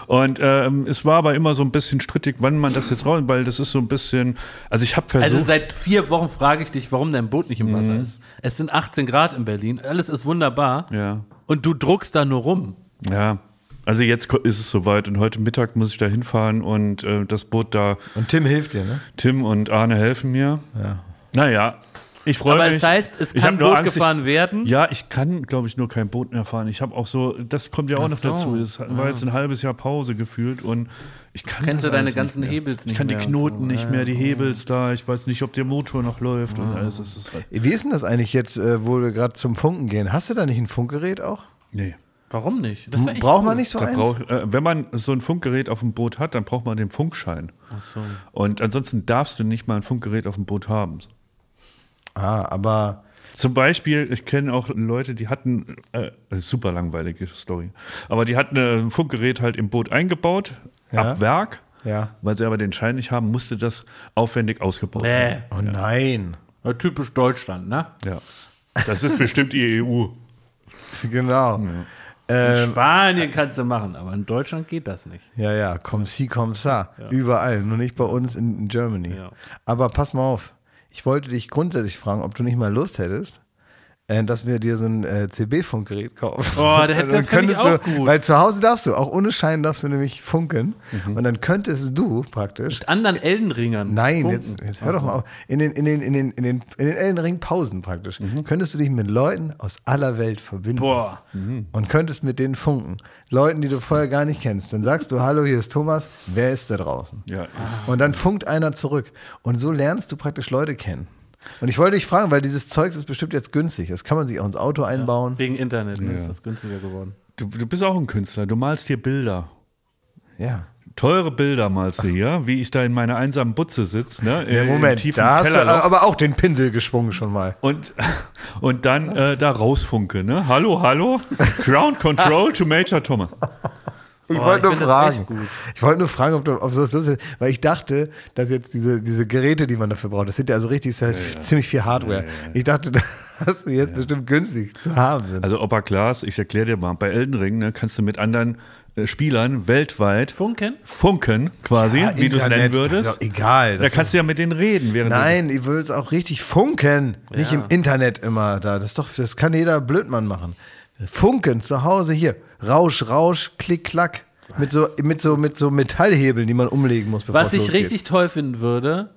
Und ähm, es war aber immer so ein bisschen strittig, wann man das jetzt raus, weil das ist so ein bisschen, also ich habe versucht. Also seit vier Wochen frage ich dich, warum dein Boot nicht im Wasser Mhm. ist. Es sind 18 Grad in Berlin, alles ist wunderbar. Ja. Und du druckst da nur rum. ja, also jetzt ist es soweit und heute Mittag muss ich da hinfahren und äh, das Boot da, Und Tim hilft dir, ne? Tim und Arne helfen mir. Ja. Naja, ich freue Aber mich. es heißt, es kann Boot Angst, gefahren ich, werden. Ja, ich kann, glaube ich, nur kein Boot mehr fahren. Ich habe auch so, das kommt ja auch Ach noch so. dazu. Es war jetzt ein halbes Jahr Pause gefühlt und ich kann Kennst das du deine alles ganzen nicht mehr. Hebels nicht Ich kann die mehr Knoten so. nicht Ja, mehr, die Hebels da. Ich weiß nicht, ob der Motor noch läuft und alles. Das ist halt, Wie ist denn das eigentlich jetzt, äh, wo wir gerade zum Funken gehen? Hast du da nicht ein Funkgerät auch? nee. Warum nicht? Das Braucht man cool. nicht so Da eins? brauch, äh, wenn man so ein Funkgerät auf dem Boot hat, dann braucht man den Funkschein. Ach so. Und ansonsten darfst du nicht mal ein Funkgerät auf dem Boot haben. Ah, aber Zum Beispiel, ich kenne auch Leute, die hatten, äh, super langweilige Story, aber die hatten äh, ein Funkgerät halt im Boot eingebaut, Ja. ab Werk. Ja. Weil sie aber den Schein nicht haben, musste das aufwendig ausgebaut werden. Nee. oh nein. Ja, typisch Deutschland, ne? Ja. Das ist bestimmt die EU. Genau. In Spanien kannst du machen, aber in Deutschland geht das nicht. Ja, ja, komm si, komm sa. Überall, nur nicht bei uns in, in Germany. Ja. Aber pass mal auf, ich wollte dich grundsätzlich fragen, ob du nicht mal Lust hättest, dass wir dir so ein äh, CB-Funkgerät kaufen. Oh, das- das fänd ich könntest auch du, gut. Weil zu Hause darfst du, auch ohne Schein darfst du nämlich funken. Mhm. Und dann könntest du praktisch Mit anderen Eldenringern. Nein, funken. jetzt, jetzt hör doch mal auf. In den, in den, in den, in den, in den Ellenring-Pausen praktisch. Könntest du dich mit Leuten aus aller Welt verbinden. Boah. Und könntest mit denen funken. Leuten, die du vorher gar nicht kennst. Dann sagst du, hallo, hier ist Thomas, wer ist da draußen? Ja. Und dann funkt einer zurück. Und so lernst du praktisch Leute kennen. Und ich wollte dich fragen, weil dieses Zeugs ist bestimmt jetzt günstig. Das kann man sich auch ins Auto einbauen. Wegen Internet ne, ist das günstiger geworden. Du, du bist auch ein Künstler, du malst dir Bilder. Ja. Teure Bilder malst du hier, wie ich da in meiner einsamen Butze sitze, ne? ja Im Moment, tiefen da hast du aber auch den Pinsel geschwungen schon mal. Und, und dann äh, da rausfunke, ne? Hallo, hallo? Ground Control to Major Thomas. Ich Oh, wollte nur fragen. Ich wollte nur fragen, ob, du, ob sowas lustig ist, weil ich dachte, dass jetzt diese, diese Geräte, die man dafür braucht, das sind ja also richtig ist ja ziemlich viel Hardware. Ich dachte, dass die jetzt bestimmt günstig zu haben sind. Also Opa Klaas, ich erkläre dir mal, bei Elden Ring ne, kannst du mit anderen äh, Spielern weltweit Funken? funken, quasi, Ja, wie du es nennen das ist würdest. doch egal. Da kannst du ja mit denen reden, während Nein, ich will es auch richtig funken. Nicht Ja. im Internet immer da. Das ist doch, das kann jeder Blödmann machen. Funken zu Hause hier. Rausch, Rausch, Klick, Klack. Mit so, mit so, mit so Metallhebeln, die man umlegen muss, Was ich losgeht. richtig toll finden würde,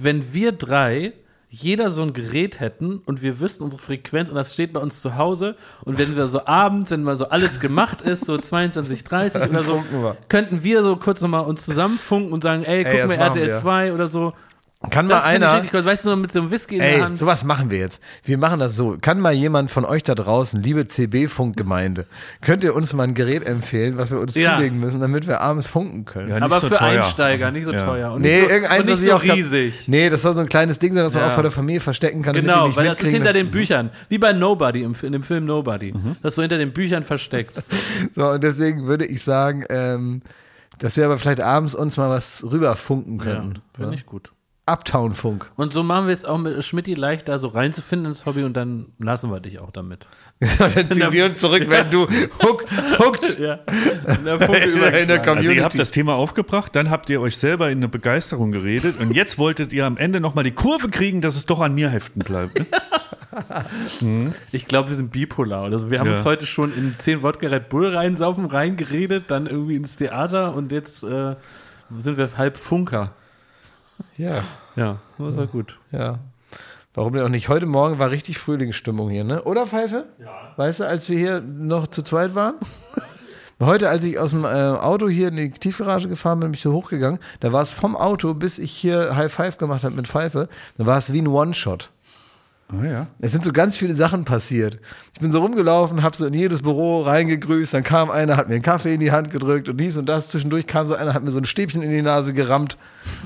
wenn wir drei jeder so ein Gerät hätten und wir wüssten unsere Frequenz und das steht bei uns zu Hause und wenn wir so abends, wenn mal so alles gemacht ist, so 22, 30 oder so, könnten wir so kurz nochmal uns zusammenfunken und sagen, ey, guck das mal RTL wir. 2 oder so. Kann mal Das ich einer. richtig cool. Weißt du, noch mit so einem Whisky in der Ey, Hand. sowas machen wir jetzt. Wir machen das so. Kann mal jemand von euch da draußen, liebe CB-Funkgemeinde, könnt ihr uns mal ein Gerät empfehlen, was wir uns Ja. zulegen müssen, damit wir abends funken können? Ja, aber so für teuer. Einsteiger, nicht so Ja. teuer. Und Nee, nicht so, irgendeins, und nicht ich so riesig. Nee, das soll so ein kleines Ding sein, was man Ja. auch vor der Familie verstecken kann. Genau, nicht weil das ist hinter den Büchern. Wie bei Nobody, im, in dem Film Nobody. Das ist so hinter den Büchern versteckt. So, und deswegen würde ich sagen, ähm, dass wir aber vielleicht abends uns mal was rüberfunken Ja, könnten. finde ich gut. Uptown-Funk. Und so machen wir es auch mit Schmidti leicht, da so reinzufinden ins Hobby und dann lassen wir dich auch damit. dann ziehen wir uns zurück, wenn du hook, hooked Ja. Der Funke in der. Community. Also ihr habt das Thema aufgebracht, dann habt ihr euch selber in eine Begeisterung geredet und jetzt wolltet ihr am Ende nochmal die Kurve kriegen, dass es doch an mir heften bleibt. Ne? Ich glaube, wir sind bipolar. Also wir haben Ja. uns heute schon in 10 Wodka Red Bull reinsaufen, reingeredet, dann irgendwie ins Theater und jetzt äh, sind wir halb Funker. Ja, Ja, das war gut. ja. Warum denn auch nicht? Heute Morgen war richtig Frühlingsstimmung hier, ne? Oder, Pfeife? Ja. Weißt du, als wir hier noch zu zweit waren? Heute, als ich aus dem äh, Auto hier in die Tiefgarage gefahren bin, bin ich so hochgegangen, da war es vom Auto, bis ich hier High Five gemacht habe mit Pfeife, da war es wie ein One-Shot. Ah ja. Es sind so ganz viele Sachen passiert. Ich bin so rumgelaufen, habe so in jedes Büro reingegrüßt, dann kam einer, hat mir einen Kaffee in die Hand gedrückt und dies und das. Zwischendurch kam so einer, hat mir so ein Stäbchen in die Nase gerammt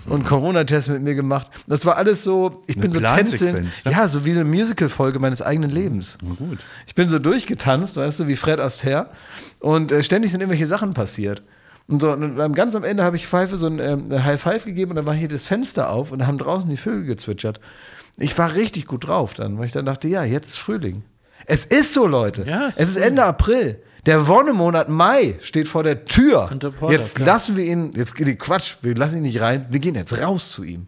und einen Corona-Test mit mir gemacht. Das war alles so, ich bin so tänzeln. Ne? Ja, so wie eine Musical-Folge meines eigenen Lebens. gut. Ich bin so durchgetanzt, weißt du, wie Fred Astaire. Und äh, ständig sind irgendwelche Sachen passiert. Und, so, und ganz am Ende habe ich Pfeife so ein ähm, High Five gegeben und dann war hier das Fenster auf und da haben draußen die Vögel gezwitschert. Ich war richtig gut drauf dann, weil ich dann dachte, ja, jetzt ist Frühling. Es ist so, Leute. Ja, es es ist ist Ende April. Der Wonnemonat Mai steht vor der Tür. Porter, Jetzt klar. lassen wir ihn, jetzt Quatsch, wir lassen ihn nicht rein, wir gehen jetzt raus zu ihm.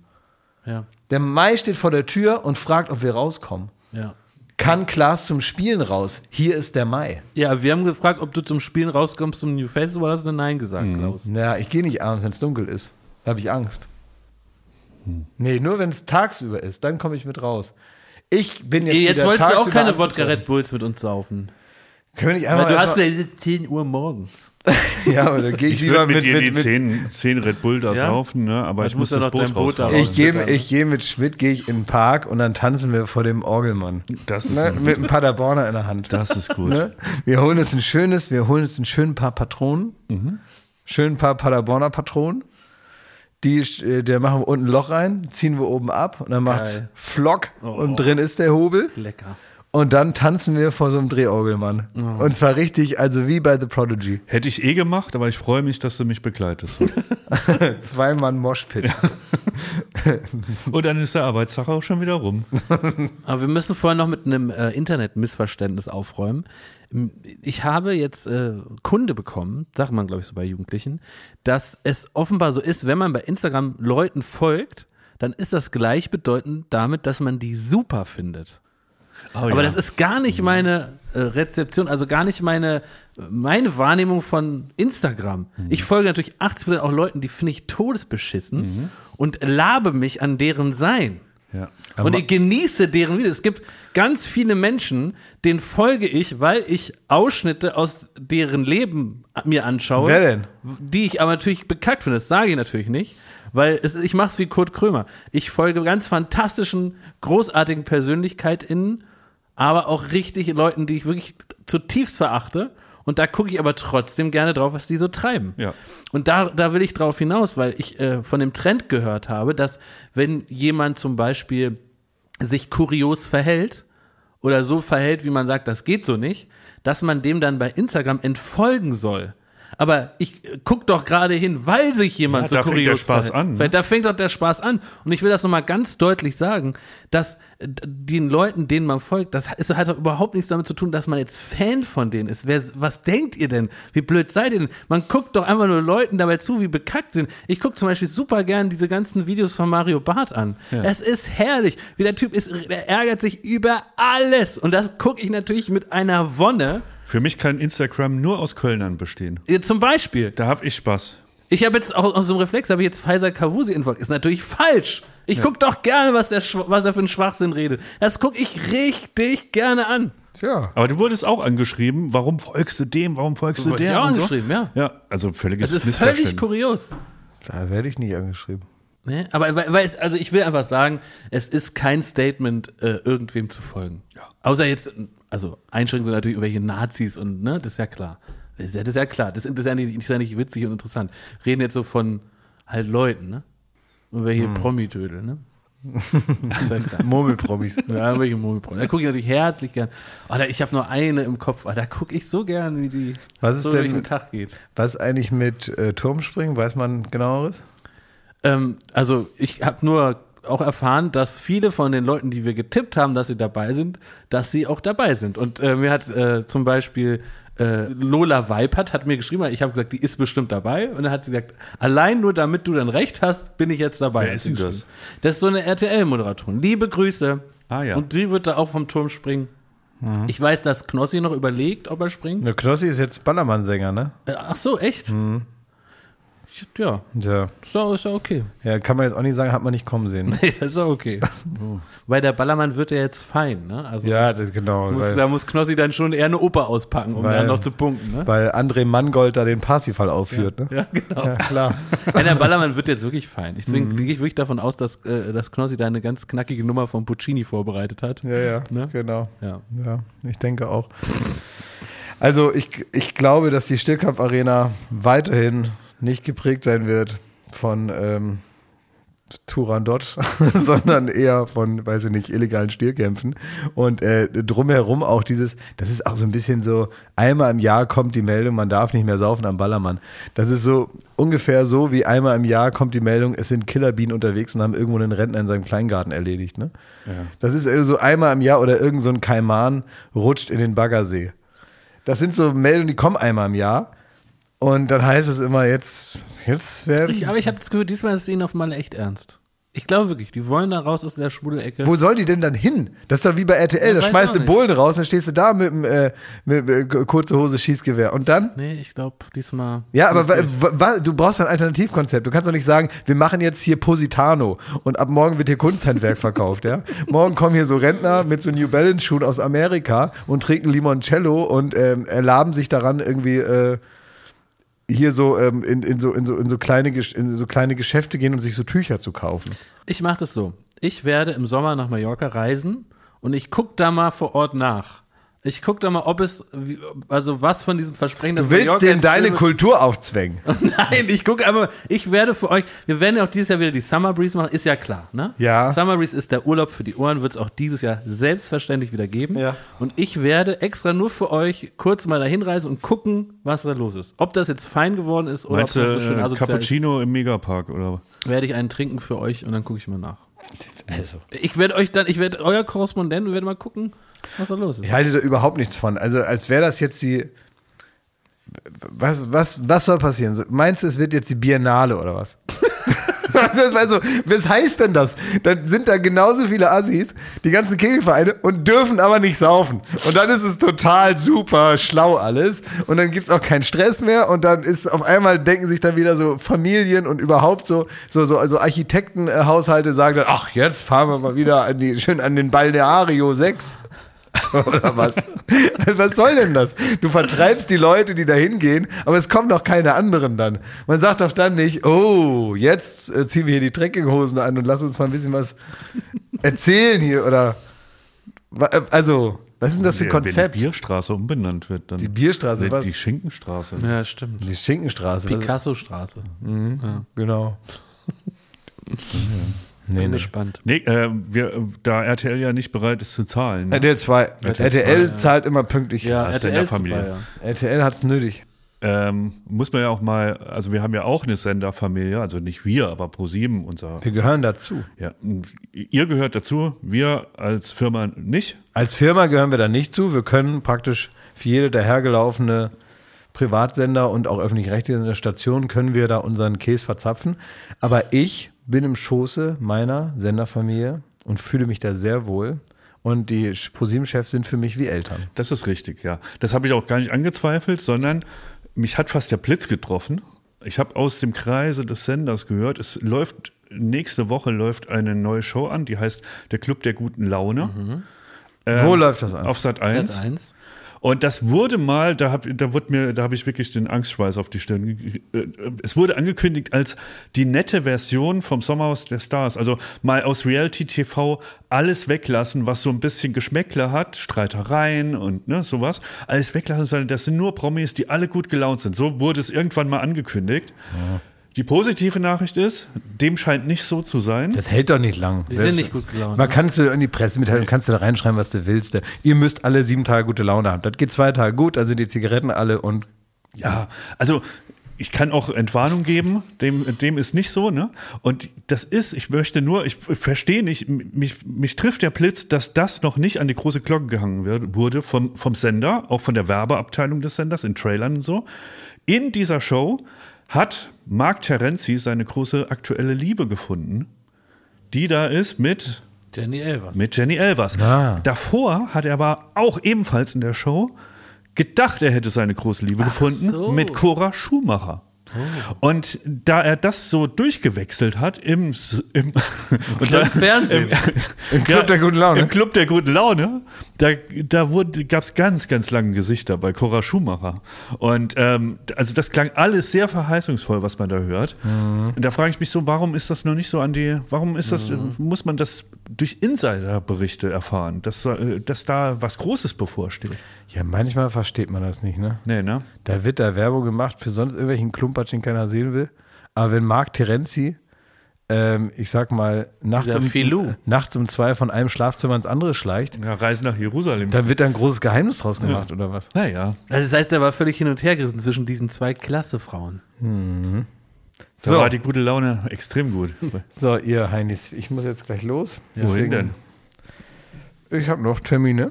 Ja, Der Mai steht vor der Tür und fragt, ob wir rauskommen. ja. Kann Klaas zum Spielen raus? Hier ist der Mai. Ja, wir haben gefragt, ob du zum Spielen rauskommst zum New Festival, hast du Nein gesagt, Klaus. Ja, ich gehe nicht abends, wenn es dunkel ist. Da habe ich Angst. Nee, nur wenn es tagsüber ist, dann komme ich mit raus. Ich bin jetzt Jetzt, jetzt wolltest du auch keine Wodka. Red Bulls mit uns saufen. Können wir nicht Weil einfach du hast einfach- gesagt, es ist 10 Uhr morgens. Ja, aber dann gehe ich, Ich lieber mit, mit, dir mit, die mit, 10, 10 Red Bull da Ja? saufen, ne? aber Ich ich muss ja das noch dein Boot Boot da rausfahren. ich gehe ich gehe mit Schmidt gehe ich in den Park und dann tanzen wir vor dem Orgelmann. Das ist, Ne? Mit einem Paderborner in der Hand. das ist gut. Ne? Wir holen uns ein schönes, wir holen uns ein schönen paar Patronen. Mhm. Schön ein paar Paderborner Patronen. Die, äh, der machen wir unten ein Loch rein, ziehen wir oben ab und dann macht's Geil. Flock Oh. und drin ist der Hobel. Lecker. Und dann tanzen wir vor so einem Drehorgelmann. Oh. Und zwar richtig, also wie bei The Prodigy. Hätte ich eh gemacht, aber ich freue mich, dass du mich begleitest. Zwei Mann Moshpit. Und dann ist der Arbeitstag auch schon wieder rum. Aber wir müssen vorher noch mit einem äh, Internetmissverständnis aufräumen. Ich habe jetzt äh, Kunde bekommen, sagt man, glaube ich, so bei Jugendlichen, dass es offenbar so ist, wenn man bei Instagram Leuten folgt, dann ist das gleichbedeutend damit, dass man die super findet. Oh, Aber ja. das ist gar nicht meine äh, Rezeption, also gar nicht meine, meine Wahrnehmung von Instagram. Ich folge natürlich 80% auch Leuten, die finde ich todesbeschissen und labe mich an deren Sein. Ja. Und ich genieße deren Videos. Es gibt ganz viele Menschen, denen folge ich, weil ich Ausschnitte aus deren Leben mir anschaue. Wer denn? Die ich aber natürlich bekackt finde. Das sage ich natürlich nicht, weil es, ich mache es wie Kurt Krömer. Ich folge ganz fantastischen, großartigen PersönlichkeitInnen, aber auch richtig Leuten, die ich wirklich zutiefst verachte. Und da gucke ich aber trotzdem gerne drauf, was die so treiben. Ja. Und da, da will ich drauf hinaus, weil ich äh, von dem Trend gehört habe, dass wenn jemand zum Beispiel sich kurios verhält oder so verhält, wie man sagt, das geht so nicht, dass man dem dann bei Instagram entfolgen soll. Aber ich guck doch gerade hin, weil sich jemand Ja, so da fängt der kurios Spaß verhält. an, ne? Da fängt doch der Spaß an. Und ich will das nochmal ganz deutlich sagen, dass äh, den Leuten, denen man folgt, das ist, hat doch überhaupt nichts damit zu tun, dass man jetzt Fan von denen ist. Wer, was denkt ihr denn? Wie blöd seid ihr denn? Man guckt doch einfach nur Leuten dabei zu, wie bekackt sind. Ich gucke zum Beispiel super gern diese ganzen Videos von Mario Barth an. Es ist herrlich, wie der Typ ist, der ärgert sich über alles. Und das gucke ich natürlich mit einer Wonne. Für mich kann Instagram nur aus Kölnern bestehen. Äh, Zum Beispiel, Da habe ich Spaß. ich habe jetzt auch aus dem Reflex, habe ich jetzt Pfizer Kavusi info Ist natürlich falsch. Ich guck doch gerne, was, der, was er für einen Schwachsinn redet. Das gucke ich richtig gerne an. Ja. Aber du wurdest auch angeschrieben, warum folgst du dem, warum folgst du Wurde ich der? auch und so? angeschrieben, ja. Ja, also völliges Das ist völlig kurios. Da werde ich nicht angeschrieben. Ne? Aber weil, weil es, also ich will einfach sagen, es ist kein Statement, äh, irgendwem zu folgen. Außer jetzt, also Einschränkungen sind natürlich irgendwelche Nazis und ne, das ist ja klar. Das ist ja, das ist ja klar. Das, ist ja nicht, das ist ja nicht witzig und interessant. Reden jetzt so von halt Leuten, ne? Irgendwelche Promi-Tödel, ne? Ist. Murmelpromis. Ja, irgendwelche Murmelpromis. Da gucke ich natürlich herzlich gern. Oh, da, ich habe nur eine im Kopf. Oh, da gucke ich so gern, wie die Was ist so denn durch den Tag geht. Was eigentlich mit äh, Turmspringen? Weiß man genaueres? Ähm, also ich habe nur auch erfahren, dass viele von den Leuten, die wir getippt haben, dass sie dabei sind, dass sie auch dabei sind. Und äh, mir hat äh, zum Beispiel äh, Lola Weipert hat mir geschrieben, ich habe gesagt, die ist bestimmt dabei. Und dann hat sie gesagt, allein nur damit du dann recht hast, bin ich jetzt dabei. Wer ist denn das? Das ist so eine RTL-Moderatorin. Liebe Grüße. Ah, ja. Und sie wird da auch vom Turm springen. Ich weiß, dass Knossi noch überlegt, ob er springt. Der Knossi ist jetzt Ballermann-Sänger, ne? Äh, Ach so, echt? Mhm. Ja, Ja. ist ja, ist ja okay. ja, kann man jetzt auch nicht sagen, hat man nicht kommen sehen. Ja, ist ja okay. Weil der Ballermann wird ja jetzt fein, ne? Also Ja, das genau. muss, weil, da muss Knossi dann schon eher eine Oper auspacken, um Weil- dann noch zu punkten, ne? weil André Mangold da den Parsifal aufführt, ne? Ja, genau. Ja, klar. Ja, der Ballermann wird jetzt wirklich fein. Deswegen Mhm. gehe ich wirklich davon aus, dass, äh, dass Knossi da eine ganz knackige Nummer von Puccini vorbereitet hat. Ja, ja, Ne? genau. Ja. Ja, ich denke auch. Also ich, ich glaube, dass die Stillkampf-Arena weiterhin nicht geprägt sein wird von ähm, Turandot, sondern eher von, weiß ich nicht, illegalen Stierkämpfen. Und äh, drumherum auch dieses, das ist auch so ein bisschen so, einmal im Jahr kommt die Meldung, man darf nicht mehr saufen am Ballermann. Das ist so ungefähr so, wie einmal im Jahr kommt die Meldung, es sind Killerbienen unterwegs und haben irgendwo einen Rentner in seinem Kleingarten erledigt. Ne? Das ist äh, so einmal im Jahr oder irgend so ein Kaiman rutscht in den Baggersee. Das sind so Meldungen, die kommen einmal im Jahr. Und dann heißt es immer, jetzt, jetzt werden. Ich, aber ich habe das Gefühl, diesmal ist es ihnen auf mal echt ernst. Ich glaube wirklich, die wollen da raus aus der Schwudelecke. Wo soll die denn dann hin? Das ist doch wie bei RTL. Ja, da schmeißt du. Bullen raus, dann stehst du da mit dem äh, mit, mit, kurze Hose, Schießgewehr. Und dann? Nee, ich glaube, diesmal. Ja, aber du brauchst ein Alternativkonzept. Du kannst doch nicht sagen, wir machen jetzt hier Positano und ab morgen wird hier Kunsthandwerk verkauft, ja? Morgen kommen hier so Rentner mit so New Balance Schuhen aus Amerika und trinken Limoncello und ähm, erlaben sich daran irgendwie äh, hier so, ähm, in, in so in so in so kleine in so kleine Geschäfte gehen und sich so Tücher zu kaufen. Ich mache das so. Ich werde im Sommer nach Mallorca reisen und ich gucke da mal vor Ort nach. Ich gucke da mal, ob es, also was von diesem Versprechen, dass Du willst Mallorca denen deine Kultur aufzwängen. Nein, ich gucke aber, ich werde für euch, wir werden ja auch dieses Jahr wieder die Summer Breeze machen, ist ja klar, ne? Ja. Summer Breeze ist der Urlaub für die Ohren, wird es auch dieses Jahr selbstverständlich wieder geben. Ja. Und ich werde extra nur für euch kurz mal dahin reisen und gucken, was da los ist. Ob das jetzt fein geworden ist oder Meinst ob das so schön äh, asozial Cappuccino im Megapark oder? ist, werde ich einen trinken für euch und dann gucke ich mal nach. Also. Ich werde euch dann, ich werde euer Korrespondent und werde mal gucken, was da los ist. Ich halte da überhaupt nichts von. Also als wäre das jetzt die. Was, was, was soll passieren? Meinst du, es wird jetzt die Biennale oder was? Also, was heißt denn das? Dann sind da genauso viele Assis, die ganzen Kegelvereine, und dürfen aber nicht saufen. Und dann ist es total super schlau alles. Und dann gibt es auch keinen Stress mehr. Und dann ist auf einmal denken sich dann wieder so Familien und überhaupt so, so, so also Architektenhaushalte sagen dann, ach, jetzt fahren wir mal wieder an die, schön an den Balneario 6. Oder was? was soll denn das? Du vertreibst die Leute, die da hingehen, aber es kommen doch keine anderen dann. Man sagt doch dann nicht, oh, jetzt äh, ziehen wir hier die Trekkinghosen an und lass uns mal ein bisschen was erzählen hier oder äh, also, was ist denn das für ein Wenn- Wenn Konzept? die Bierstraße umbenannt wird, dann. Die Bierstraße, was? Die Schinkenstraße. Ja, stimmt. Die Schinkenstraße. Picasso-Straße. Genau. Nee, Bin nee. gespannt. Nee, äh, wir, da RTL ja nicht bereit ist zu zahlen. Ne? RTL 2. RTL, zahlt immer pünktlich. Ja, der RTL Familie. super, ja. RTL hat's nötig. Ähm, muss man ja auch mal, also wir haben ja auch eine Senderfamilie, also nicht wir, aber ProSieben, unser. Wir gehören dazu. Ja, ihr gehört dazu, wir als Firma nicht. Als Firma gehören wir da nicht zu. Wir können praktisch für jede dahergelaufene Privatsender und auch öffentlich-rechtliche Stationen können wir da unseren Käse verzapfen. Aber ich bin im Schoße meiner Senderfamilie und fühle mich da sehr wohl. Und die ProSieben-Chefs sind für mich wie Eltern. Das ist richtig, ja. Das habe ich auch gar nicht angezweifelt, sondern mich hat fast der Blitz getroffen. Ich habe aus dem Kreise des Senders gehört, es läuft, nächste Woche läuft eine neue Show an, die heißt Der Club der guten Laune. Ähm, Wo läuft das an? Auf Sat 1. Sat 1. Und das wurde mal, da hab, da wurde mir, da habe ich wirklich den Angstschweiß auf die Stirn. ge- äh, Es wurde angekündigt als die nette Version vom Sommerhaus der Stars. Also mal aus Reality TV alles weglassen, was so ein bisschen Geschmäckle hat, Streitereien und ne, sowas. Alles weglassen, sondern das sind nur Promis, die alle gut gelaunt sind. So wurde es irgendwann mal angekündigt. Die positive Nachricht ist, dem scheint nicht so zu sein. Das hält doch nicht lang. Die sind nicht gut gelaunt. Man kannst du in die Pressemitteilung, kannst du da reinschreiben, was du willst. Ihr müsst alle sieben Tage gute Laune haben. Das geht zwei Tage gut, dann sind die Zigaretten alle und Ja, also ich kann auch Entwarnung geben, dem, dem ist nicht so, ne? Und das ist, ich möchte nur, ich verstehe nicht, mich, mich trifft der Blitz, dass das noch nicht an die große Glocke gehangen wird, wurde vom, vom Sender, auch von der Werbeabteilung des Senders, in Trailern und so. In dieser Show hat Mark Terenzi seine große aktuelle Liebe gefunden, die da ist mit, Jenny Elvers. mit Jenny Elvers. Ah. Davor hat er aber auch ebenfalls in der Show gedacht, er hätte seine große Liebe gefunden so. mit Cora Schumacher. Und da er das so durchgewechselt hat im, im, da, Fernsehen. im, Club der guten Laune. Im Club der guten Laune, da, da gab es ganz, ganz lange Gesichter bei Cora Schumacher. Und ähm, also das klang alles sehr verheißungsvoll, was man da hört. Mhm. Und da frage ich mich so, warum ist das noch nicht so an die, warum ist das, Mhm. muss man das durch Insiderberichte erfahren, dass, äh, dass da was Großes bevorsteht? Ja, manchmal versteht man das nicht, ne? Nee, ne? Da wird da Werbung gemacht für sonst irgendwelchen Klumpatsch, den keiner sehen will. Aber wenn Marc Terenzi, ähm, ich sag mal, nachts um, Filou. nachts um zwei von einem Schlafzimmer ins andere schleicht, Ja, Reise nach Jerusalem. dann wird da ein großes Geheimnis draus gemacht, oder was? naja, Also das heißt, er war völlig hin und her gerissen zwischen diesen zwei Klasse-Frauen. Da So. war die gute Laune extrem gut. So, ihr Heinis, ich muss jetzt gleich los. Wohin denn? Ich habe noch Termine.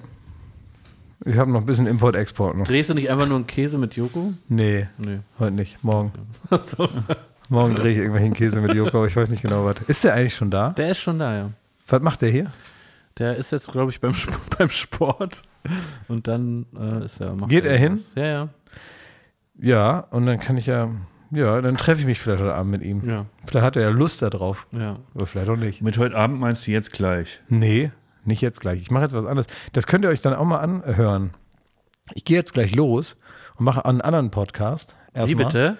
Ich habe noch ein bisschen Import-Export noch. Drehst du nicht einfach nur einen Käse mit Joko? Nee, Nee. heute nicht. Morgen. so. Morgen drehe ich irgendwelchen Käse mit Joko, aber ich weiß nicht genau was. Ist der eigentlich schon da? Der ist schon da, ja. Was macht der hier? Der ist jetzt, glaube ich, beim, beim Sport. Und dann äh, ist er. macht Geht er hin? irgendwas. Ja, ja. Ja, und dann kann ich ja, ja, dann treffe ich mich vielleicht heute Abend mit ihm. Ja, Vielleicht hat er ja Lust darauf. ja. Aber vielleicht auch nicht. Mit heute Abend meinst du jetzt gleich? Nee, nicht jetzt gleich. Ich mache jetzt was anderes. Das könnt ihr euch dann auch mal anhören. Ich gehe jetzt gleich los und mache einen anderen Podcast. Wie Erstmal bitte?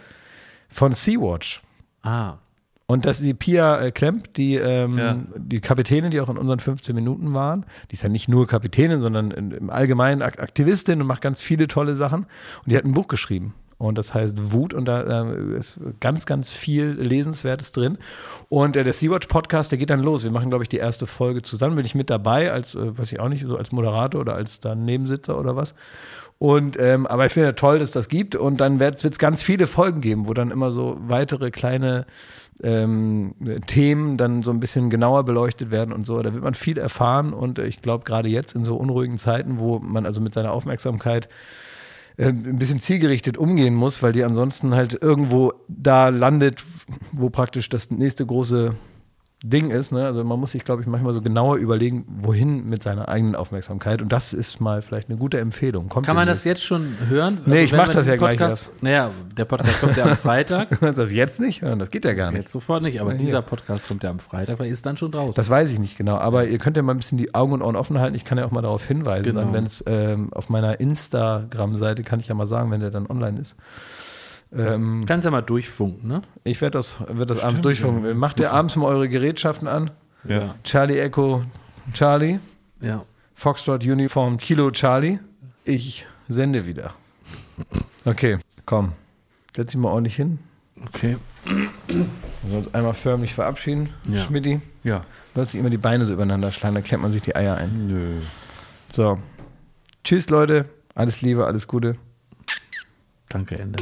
Von Sea-Watch. Ah. Und das ist die Pia äh, Klemp, die, ähm, Ja. die Kapitänin, die auch in unseren 15 Minuten waren. Die ist ja nicht nur Kapitänin, sondern im Allgemeinen Ak Aktivistin und macht ganz viele tolle Sachen. Und die hat ein Buch geschrieben. Und das heißt Wut und da äh, ist ganz, ganz viel Lesenswertes drin. Und äh, der Sea-Watch Podcast, der geht dann los. Wir machen, glaube ich, die erste Folge zusammen. Bin ich mit dabei, als, äh, weiß ich auch nicht, so als Moderator oder als dann Nebensitzer oder was. Und ähm, aber ich finde ja toll, dass das gibt. Und dann wird es ganz viele Folgen geben, wo dann immer so weitere kleine ähm, Themen dann so ein bisschen genauer beleuchtet werden und so. Da wird man viel erfahren und äh, ich glaube gerade jetzt in so unruhigen Zeiten, wo man also mit seiner Aufmerksamkeit ein bisschen zielgerichtet umgehen muss, weil die ansonsten halt irgendwo da landet, wo praktisch das nächste große Ding ist. Ne? Also man muss sich, glaube ich, manchmal so genauer überlegen, wohin mit seiner eigenen Aufmerksamkeit. Und das ist mal vielleicht eine gute Empfehlung. Kommt Kann man das jetzt schon hören? Also Nee, ich wenn mach man das ja gleich Podcast, Naja, der Podcast kommt ja am Freitag. Kann man das jetzt nicht hören? Das geht ja gar nicht. Jetzt sofort nicht, aber Ja, dieser. Podcast kommt ja am Freitag, weil ist dann schon draußen. Das weiß ich nicht genau, aber ihr könnt ja mal ein bisschen die Augen und Ohren offen halten. Ich kann ja auch mal darauf hinweisen, Genau. wenn es ähm, auf meiner Instagram-Seite kann ich ja mal sagen, wenn der dann online ist. Ähm, Du kannst ja mal durchfunken, ne? ich werde das, werd das abends durchfunken. Macht ihr abends mal eure Gerätschaften an? Ja. Charlie Echo Charlie, Ja. Foxtrot Uniform Kilo Charlie. Ich sende wieder. Okay, komm. Setz dich mal ordentlich hin. Okay. Wir uns einmal förmlich verabschieden. Ja. Schmidti. Ja. Sollst nicht immer die Beine so übereinander schlagen, da klemmt man sich die Eier ein. Nö. So. Tschüss, Leute. Alles Liebe, alles Gute. Danke, Ende.